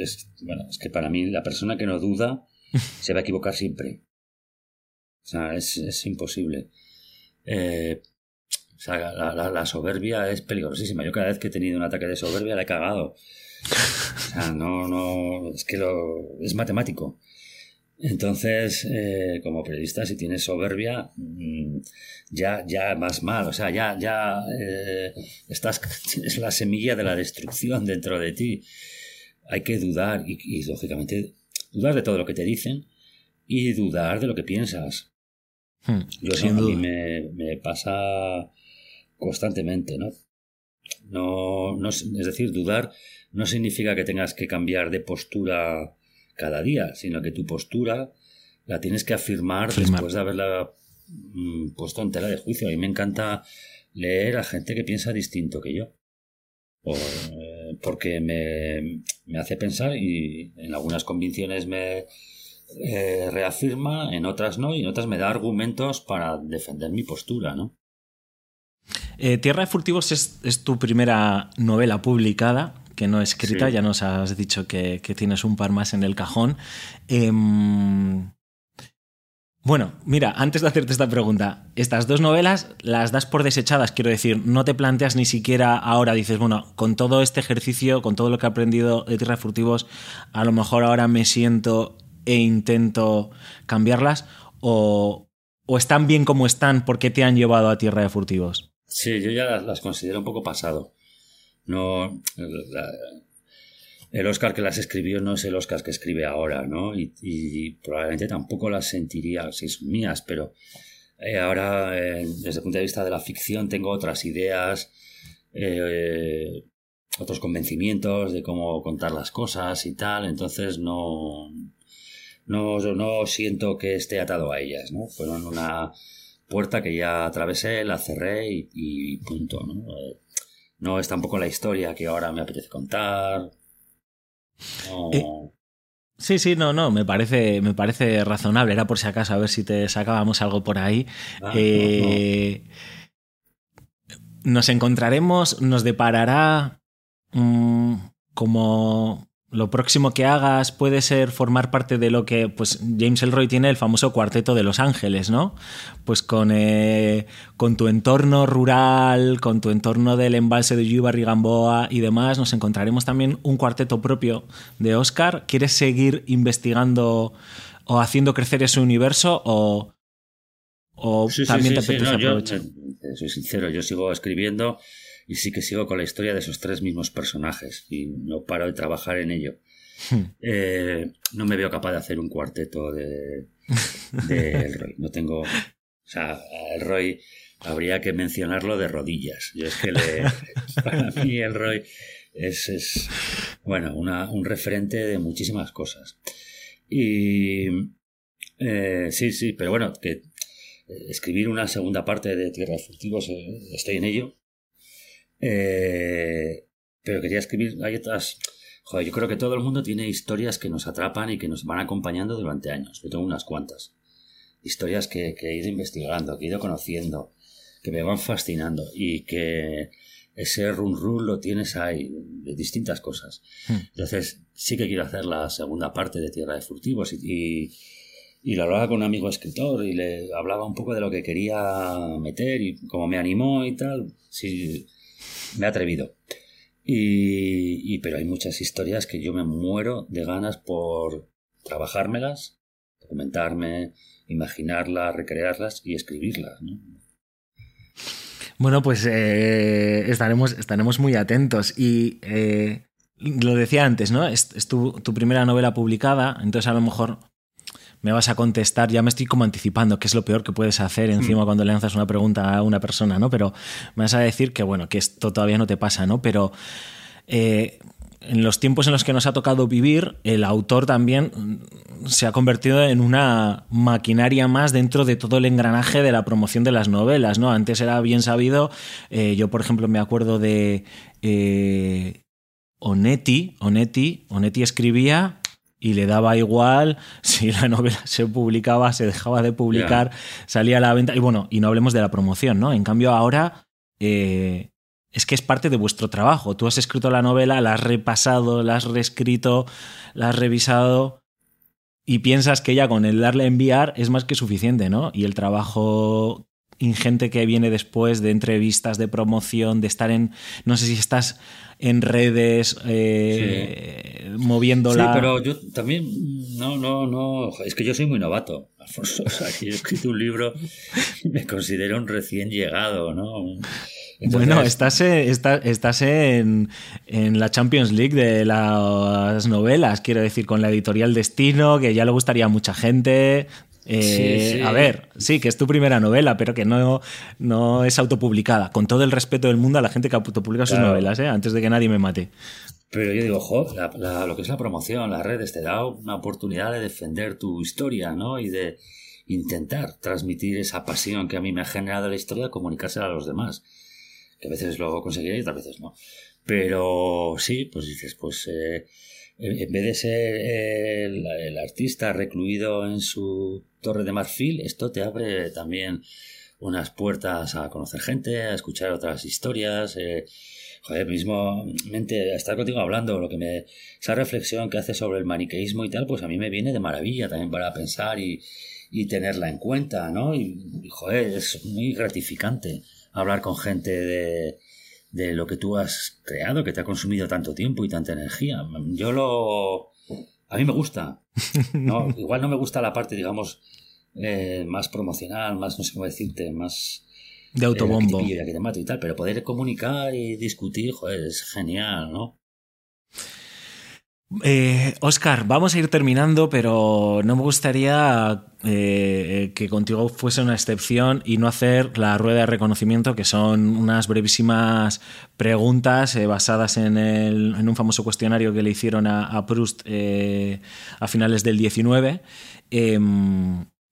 Es, bueno, es que para mí la persona que no duda se va a equivocar siempre. O sea, es, es imposible. Eh, o sea, la, la, soberbia es peligrosísima. Yo cada vez que he tenido un ataque de soberbia la he cagado. O sea, no, no. Es que lo. Es matemático. Entonces, eh, como periodista, si tienes soberbia, mm, ya, ya más mal, o sea, ya, ya eh, estás, tienes la semilla de la destrucción dentro de ti. Hay que dudar y, lógicamente, dudar de todo lo que te dicen y dudar de lo que piensas. Hmm, Yo a mí me, me, pasa constantemente, ¿no? No, no, es decir, dudar no significa que tengas que cambiar de postura cada día, sino que tu postura la tienes que afirmar, después de haberla mm, puesto en tela de juicio. A mí me encanta leer a gente que piensa distinto que yo. Eh, porque me, me, hace pensar y en algunas convicciones me eh, reafirma, en otras no, y en otras me da argumentos para defender mi postura, ¿no? Eh, Tierra de Furtivos es, es, tu primera novela publicada que no escrita, ya nos has dicho que, tienes un par más en el cajón. Em, bueno, mira, antes de hacerte esta pregunta, estas dos novelas las das por desechadas, quiero decir, no te planteas ni siquiera ahora, dices, bueno, con todo este ejercicio, con todo lo que he aprendido de Tierra Furtivos, a lo mejor ahora me siento e intento cambiarlas, o, o están bien como están porque te han llevado a Tierra de Furtivos. Sí, yo ya las considero un poco pasado. No, el Oscar que las escribió no es el Oscar que escribe ahora, ¿no? Y, probablemente tampoco las sentiría si son mías, pero eh, ahora, eh, desde el punto de vista de la ficción, tengo otras ideas, eh, otros convencimientos de cómo contar las cosas y tal, entonces no, no, no siento que esté atado a ellas, ¿no? Fueron una puerta que ya atravesé, la cerré y, y punto, ¿no? No es tampoco la historia que ahora me apetece contar. Eh, sí, sí, no, no, me parece, me parece razonable. Era por si acaso a ver si te sacábamos algo por ahí. Ah, eh, nos encontraremos, nos deparará mm, como lo próximo que hagas puede ser formar parte de lo que pues James Elroy tiene el famoso cuarteto de Los Ángeles, ¿no? Pues con, eh, con tu entorno rural, con tu entorno del embalse de Yuba Rigamboa y demás, nos encontraremos también un cuarteto propio de Oscar. ¿Quieres seguir investigando o haciendo crecer ese universo o, o también te apetece aprovechar? soy sincero, yo sigo escribiendo y sí que sigo con la historia de esos tres mismos personajes y no paro de trabajar en ello. Hmm. Eh, no me veo capaz de hacer un cuarteto de, de Roy. No tengo. O sea, el Roy habría que mencionarlo de rodillas. Yo es que le, para mí el Roy es, es bueno, una, un referente de muchísimas cosas. Y eh, sí, sí, pero bueno, que eh, escribir una segunda parte de Tierras Furtivos, estoy en ello. Eh, pero quería escribir, hay otras... Joder, yo creo que todo el mundo tiene historias que nos atrapan y que nos van acompañando durante años. Yo tengo unas cuantas. Historias que, he ido investigando, que he ido conociendo, que me van fascinando y que ese run run lo tienes ahí, de distintas cosas. Hmm. Entonces, sí que quiero hacer la segunda parte de Tierra de Furtivos y, y, y, lo hablaba con un amigo escritor y le hablaba un poco de lo que quería meter y como me animó y tal. Sí, me he atrevido. Y, pero hay muchas historias que yo me muero de ganas por trabajármelas, documentarme, imaginarlas, recrearlas y escribirlas. Bueno, pues eh, estaremos, estaremos muy atentos. Y eh, lo decía antes, ¿no? Es, tu, tu, primera novela publicada, entonces a lo mejor me vas a contestar, ya me estoy como anticipando, que es lo peor que puedes hacer encima mm. cuando le lanzas una pregunta a una persona, ¿no? Pero me vas a decir que, bueno, que esto todavía no te pasa, ¿no? Pero eh, en los tiempos en los que nos ha tocado vivir, el autor también se ha convertido en una maquinaria más dentro de todo el engranaje de la promoción de las novelas, ¿no? Antes era bien sabido, eh, yo por ejemplo me acuerdo de eh, Onetti, Onetti, Onetti escribía y le daba igual si la novela se publicaba, se dejaba de publicar, salía a la venta. Y bueno, y no hablemos de la promoción, ¿no? En cambio, ahora eh, es que es parte de vuestro trabajo. Tú has escrito la novela, la has repasado, la has reescrito, la has revisado y piensas que ya con el darle a enviar es más que suficiente, ¿no? Y el trabajo ingente que viene después de entrevistas, de promoción, de estar en, no sé si estás en redes, eh, moviéndola. Sí, pero yo también, no, no, no, es que yo soy muy novato, Alfonso. O sea, que yo he escrito un libro me considero un recién llegado, ¿no? bueno, estás, estás en, en, la Champions League de las novelas, quiero decir, con la editorial Destino, que ya le gustaría a mucha gente. Eh, a ver, sí, que es tu primera novela, pero que no, no es autopublicada. Con todo el respeto del mundo a la gente que autopublica sus novelas, ¿eh? antes de que nadie me mate. Pero yo digo, jo, lo que es la promoción, las redes, te da una oportunidad de defender tu historia, ¿no? Y de intentar transmitir esa pasión que a mí me ha generado la historia, comunicársela a los demás. Que a veces lo conseguiré y otras veces no. Pero sí, pues dices, pues eh, en vez de ser el, artista recluido en su torre de marfil, esto te abre también unas puertas a conocer gente, a escuchar otras historias. Eh, joder, mismamente a estar contigo hablando, lo que me, esa reflexión que hace sobre el maniqueísmo y tal, pues a mí me viene de maravilla también para pensar y, y tenerla en cuenta, ¿no? Y, joder, es muy gratificante hablar con gente de, de lo que tú has creado, que te ha consumido tanto tiempo y tanta energía. Yo lo... A mí me gusta. No, igual no me gusta la parte, digamos, eh, más promocional, más, no sé cómo decirte, más... De autobombo. Eh, que te mato y tal, pero poder comunicar y discutir, joder, es genial, ¿no? Eh, Oscar, vamos a ir terminando, pero no me gustaría eh, que contigo fuese una excepción y no hacer la rueda de reconocimiento, que son unas brevísimas preguntas eh, basadas en, un famoso cuestionario que le hicieron a, Proust a finales del 19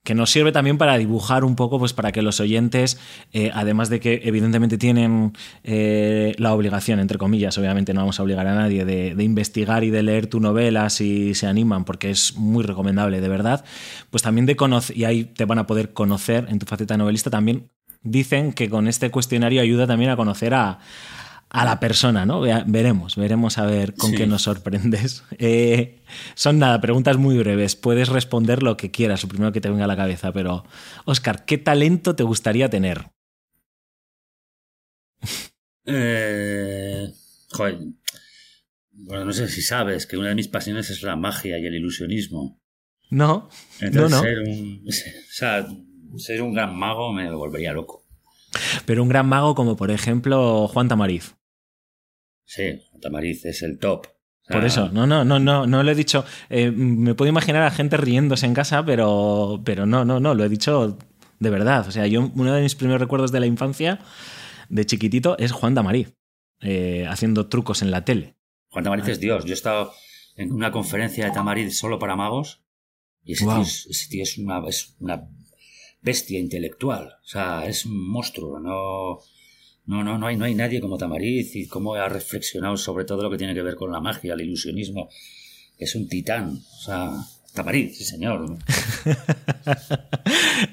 que nos sirve también para dibujar un poco, pues para que los oyentes, eh, además de que evidentemente tienen eh, la obligación, entre comillas, obviamente no vamos a obligar a nadie, de, investigar y de leer tu novela si se animan, porque es muy recomendable, de verdad, pues también de conocer, y ahí te van a poder conocer en tu faceta novelista también dicen que con este cuestionario ayuda también a conocer a, a la persona, ¿no? Veremos, veremos a ver con qué nos sorprendes. Eh, son nada, preguntas muy breves. Puedes responder lo que quieras, lo primero que te venga a la cabeza, pero Oscar, ¿qué talento te gustaría tener? Eh, joder, bueno, no sé si sabes que una de mis pasiones es la magia y el ilusionismo. No, no, no. Ser un, o sea, ser un gran mago me volvería loco. Pero un gran mago como por ejemplo Juan Tamariz. Sí, Tamariz es el top. Por eso, no, no, no, no, no lo he dicho. Eh, me puedo imaginar a gente riéndose en casa, pero, pero no, no, no, lo he dicho de verdad. O sea, yo uno de mis primeros recuerdos de la infancia, de chiquitito, es Juan Tamariz, eh, haciendo trucos en la tele. Juan Tamariz es Dios. Yo he estado en una conferencia de Tamariz solo para magos y ese, tío, es, una, es una bestia intelectual. O sea, es un monstruo. No, no, no, no hay, no hay nadie como Tamariz y cómo ha reflexionado sobre todo lo que tiene que ver con la magia, el ilusionismo. Es un titán. O sea, Tamariz, sí señor.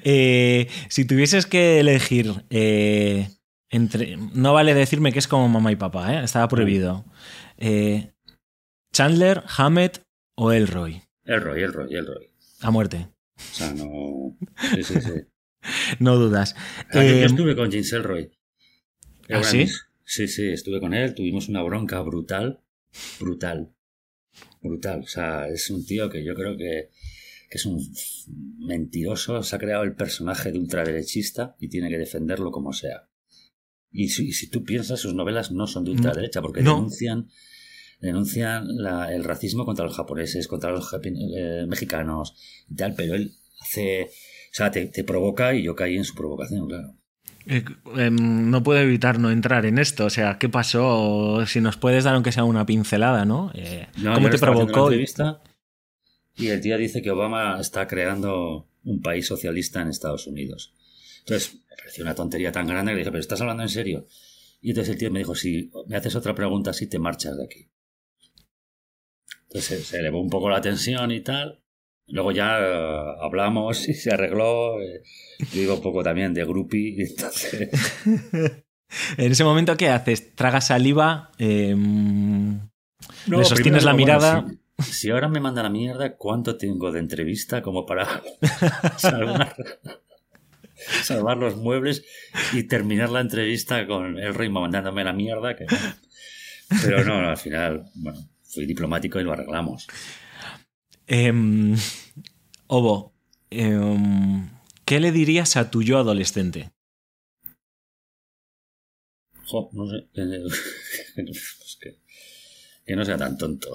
Eh, si tuvieses que elegir eh, entre... No vale decirme que es como mamá y papá, ¿eh? estaba prohibido. Eh, Chandler, Hammett o Elroy. Elroy, Elroy, Elroy. A muerte. O sea, no... Sí, sí, sí. no dudas. yo estuve con James Elroy. ¿Ah, sí? Sí, sí, estuve con él, tuvimos una bronca brutal, brutal, brutal. O sea, es un tío que yo creo que, es un mentiroso, se ha creado el personaje de ultraderechista y tiene que defenderlo como sea. Y si, tú piensas, sus novelas no son de ultraderecha, porque denuncian denuncian el racismo contra los japoneses, contra los eh, mexicanos y tal, pero él hace, o sea, te, te, provoca y yo caí en su provocación, claro. Eh, em, no puedo evitar no entrar en esto. O sea, ¿qué pasó? Si nos puedes dar aunque sea una pincelada, ¿no? Eh, ¿Cómo te provocó? Y el tío dice que Obama está creando un país socialista en Estados Unidos. Entonces, me pareció una tontería tan grande que le dije, pero ¿estás hablando en serio? Y entonces el tío me dijo, si me haces otra pregunta así, te marchas de aquí. Entonces se elevó un poco la tensión y tal. Luego ya eh, hablamos y se arregló. Eh, yo digo un poco también de groupie. Entonces... en ese momento, ¿qué haces? ¿Tragas saliva? Eh, ¿Le sostienes la mirada? si, ahora me manda la mierda, ¿cuánto tengo de entrevista como para salvar, salvar los muebles y terminar la entrevista con el rey mandándome la mierda? Que... Pero no, al final, bueno, fui diplomático y lo arreglamos. Eh, Obo, em, ¿qué le dirías a tu yo adolescente? no sé. que, no sea tan tonto.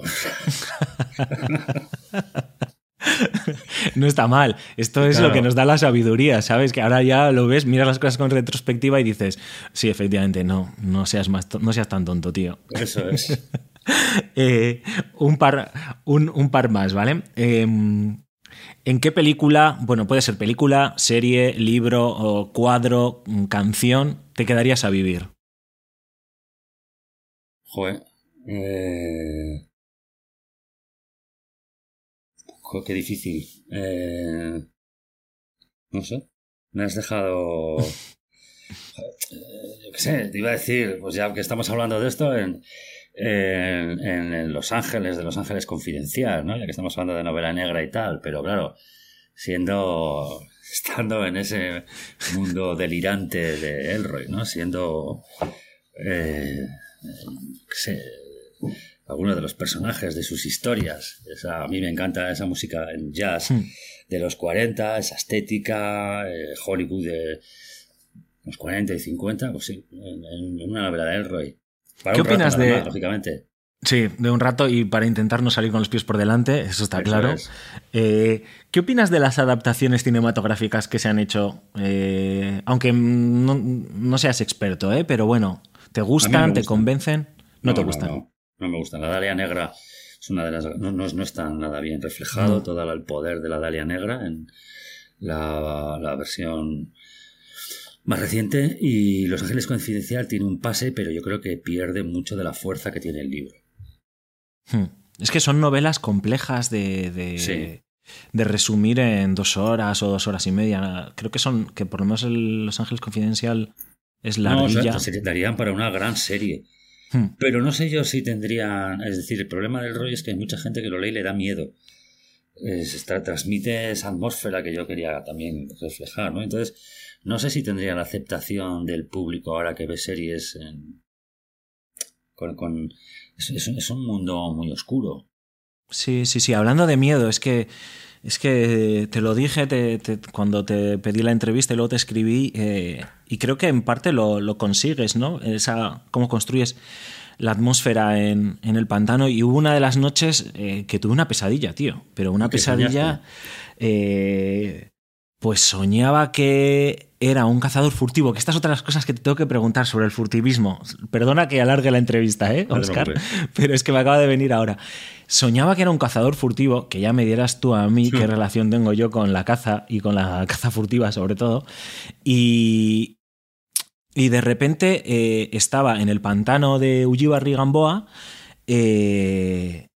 no está mal. Esto es lo que nos da la sabiduría, ¿sabes? Que ahora ya lo ves, miras las cosas con retrospectiva y dices, sí, efectivamente, no, no seas, más no seas tan tonto, tío. Eso es. Eh, un, par, un, par más, ¿vale? Em, ¿En qué película, bueno, puede ser película, serie, libro o cuadro, mm, canción, te quedarías a vivir? Joder. Eh... Joder, qué difícil. Eh... No sé. Me has dejado... Yo qué sé, te iba a decir, pues ya que estamos hablando de esto, en, en, Los Ángeles, de Los Ángeles Confidencial, ¿no? Ya que estamos hablando de novela negra y tal, pero claro, siendo, estando en ese mundo delirante de Elroy, ¿no? Siendo, eh, sé, alguno de los personajes de sus historias. a mí me encanta esa música en jazz hmm. de los 40, esa estética, eh, Hollywood de los 40 y 50, pues sí, en una novela de Elroy. ¿Qué opinas de.? lógicamente. Sí, de un rato y para intentar no salir con los pies por delante, eso está claro. Eh, ¿Qué opinas de las adaptaciones cinematográficas que se han hecho? Eh, aunque no, seas experto, ¿eh? pero bueno, ¿te gustan? ¿Te convencen? No, te gustan. No, me gustan. La Dalia Negra es una de las. No, está nada bien reflejado todo el poder de la Dalia Negra en la, la versión más reciente y Los Ángeles Confidencial tiene un pase, pero yo creo que pierde mucho de la fuerza que tiene el libro. Hmm. Es que son novelas complejas de, de resumir en dos horas o dos horas y media. Creo que son, que por lo menos el Los Ángeles Confidencial es la no, o se darían para una gran serie. Hmm. Pero no sé yo si tendrían. Es decir, el problema del rollo es que hay mucha gente que lo lee y le da miedo. transmite esa atmósfera que yo quería también reflejar, ¿no? Entonces, no sé si tendría la aceptación del público ahora que ve series con. es, un mundo muy oscuro. Sí, sí, sí. Hablando de miedo, es que. Es que te lo dije cuando te pedí la entrevista y luego te escribí, eh, y creo que en parte lo, consigues, ¿no? Esa, cómo construyes la atmósfera en, el pantano. Y hubo una de las noches eh, que tuve una pesadilla, tío. Pero una pesadilla. Eh, pues soñaba que era un cazador furtivo, que estas otras cosas que te tengo que preguntar sobre el furtivismo. Perdona que alargue la entrevista, ¿eh, Oscar? pero es que me acaba de venir ahora. Soñaba que era un cazador furtivo, que ya me dieras tú a mí qué relación tengo yo con la caza y con la caza furtiva sobre todo. Y, y de repente eh, estaba en el pantano de Ullibarri Gamboa eh,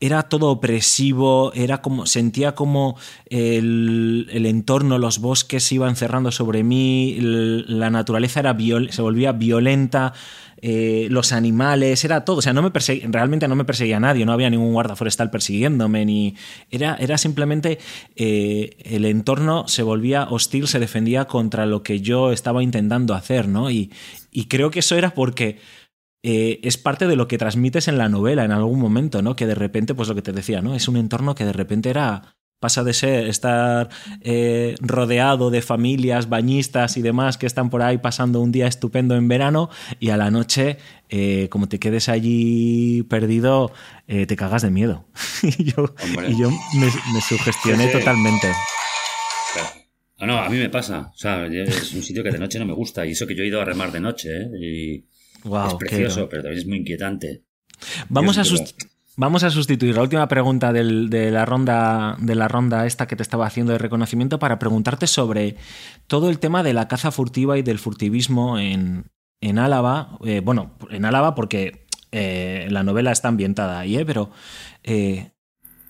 era todo opresivo, era como, sentía como el, entorno, los bosques se iban cerrando sobre mí, la naturaleza era se volvía violenta, eh, los animales, era todo. O sea, no me realmente no me perseguía nadie, no había ningún guarda forestal persiguiéndome, ni. Era, era simplemente eh, el entorno se volvía hostil, se defendía contra lo que yo estaba intentando hacer, ¿no? Y, y creo que eso era porque eh, es parte de lo que transmites en la novela en algún momento, ¿no? Que de repente, pues lo que te decía, ¿no? Es un entorno que de repente era pasa de ser estar eh, rodeado de familias bañistas y demás que están por ahí pasando un día estupendo en verano y a la noche, eh, como te quedes allí perdido, te cagas de miedo. y yo, me, sugestioné totalmente. No, no, a mí me pasa. O sea, es un sitio que de noche no me gusta y eso que yo he ido a remar de noche, ¿eh? Es precioso, pero también es muy inquietante. Vamos a, vamos a sustituir la última pregunta de, la ronda, de la ronda esta que te estaba haciendo de reconocimiento para preguntarte sobre todo el tema de la caza furtiva y del furtivismo en, en Álava. Eh, bueno, en Álava porque eh, la novela está ambientada ahí, ¿eh? pero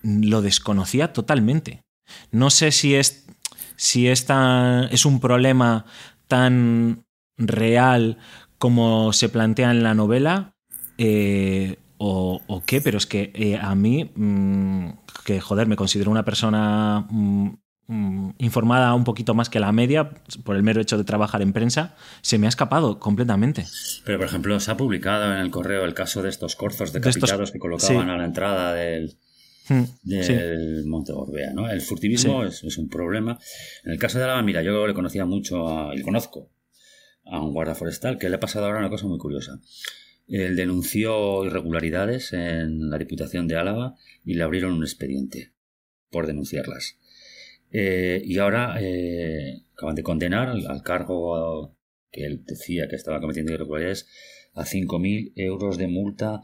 lo desconocía totalmente. No sé si es, si es un problema tan real como se plantea en la novela eh, o, qué, pero es que eh, a mí, mm, que joder, me considero una persona mm, mm, informada un poquito más que la media por el mero hecho de trabajar en prensa, se me ha escapado completamente. Pero, por ejemplo, se ha publicado en el correo el caso de estos corzos decapitados que colocaban a la entrada del, del Monte Gorbea, ¿no? El furtivismo es, es, un problema. En el caso de la mira, yo le conocía mucho, a, le conozco a un guarda forestal, que le ha pasado ahora una cosa muy curiosa. Él denunció irregularidades en la Diputación de Álava y le abrieron un expediente por denunciarlas. Eh, y ahora eh, acaban de condenar al, cargo que él decía que estaba cometiendo irregularidades a 5.000 euros de multa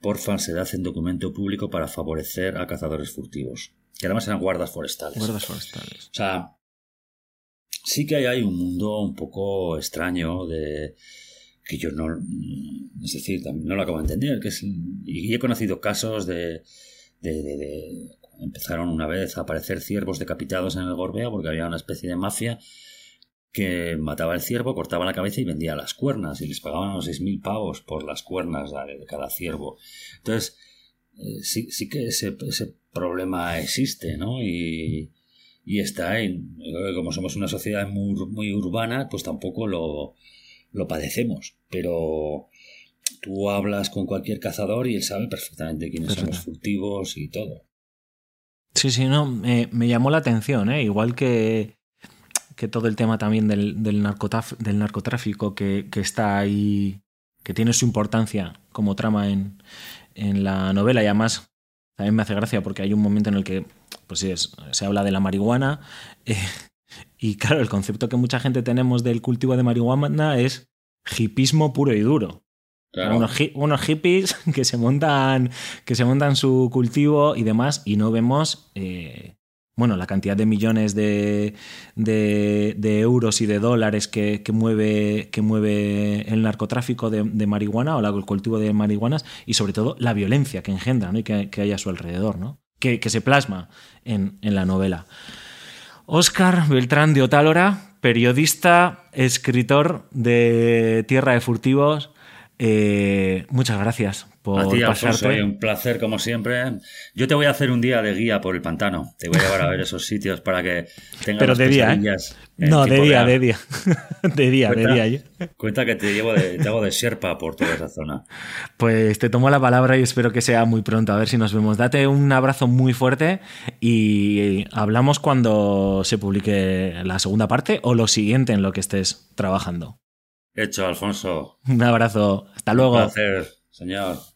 por falsedad en documento público para favorecer a cazadores furtivos. Que además eran guardas forestales. Guardas forestales. O sea, sí que hay, un mundo un poco extraño de que yo no es decir no lo acabo de entender que es y he conocido casos de, de, empezaron una vez a aparecer ciervos decapitados en el Gorbea porque había una especie de mafia que mataba el ciervo, cortaba la cabeza y vendía las cuernas y les pagaban unos seis mil pavos por las cuernas de cada ciervo. Entonces, eh, sí, sí que ese, ese problema existe, ¿no? Y, y está ahí. Como somos una sociedad muy, muy urbana, pues tampoco lo, lo padecemos. Pero tú hablas con cualquier cazador y él sabe perfectamente quiénes son los furtivos y todo. Sí, sí, no, me llamó la atención, ¿eh? igual que, que todo el tema también del, del, del narcotráfico que, que, está ahí, que tiene su importancia como trama en, en la novela y además también me hace gracia porque hay un momento en el que pues sí, se habla de la marihuana. Eh, y claro, el concepto que mucha gente tenemos del cultivo de marihuana es hipismo puro y duro. Unos, hippies que se montan que se montan su cultivo y demás y no vemos eh, bueno la cantidad de millones de, de, euros y de dólares que, mueve que mueve el narcotráfico de, marihuana o el cultivo de marihuanas y sobre todo la violencia que engendra ¿no? y que, que hay a su alrededor ¿no? Que, se plasma en, la novela. Óscar Beltrán de Otálora, periodista, escritor de Tierra de Furtivos, eh, muchas gracias por a ti, Alfonso, un placer como siempre. Yo te voy a hacer un día de guía por el pantano. Te voy a llevar a ver esos sitios para que tengas Pero de día, ¿eh? No, de día, de día, de día. de día, Cuenta que te llevo de, te hago de sierpa por toda esa zona. Pues te tomo la palabra y espero que sea muy pronto. A ver si nos vemos. Date un abrazo muy fuerte y hablamos cuando se publique la segunda parte o lo siguiente en lo que estés trabajando. Hecho, Alfonso. Un abrazo. Hasta luego. Un placer, señor.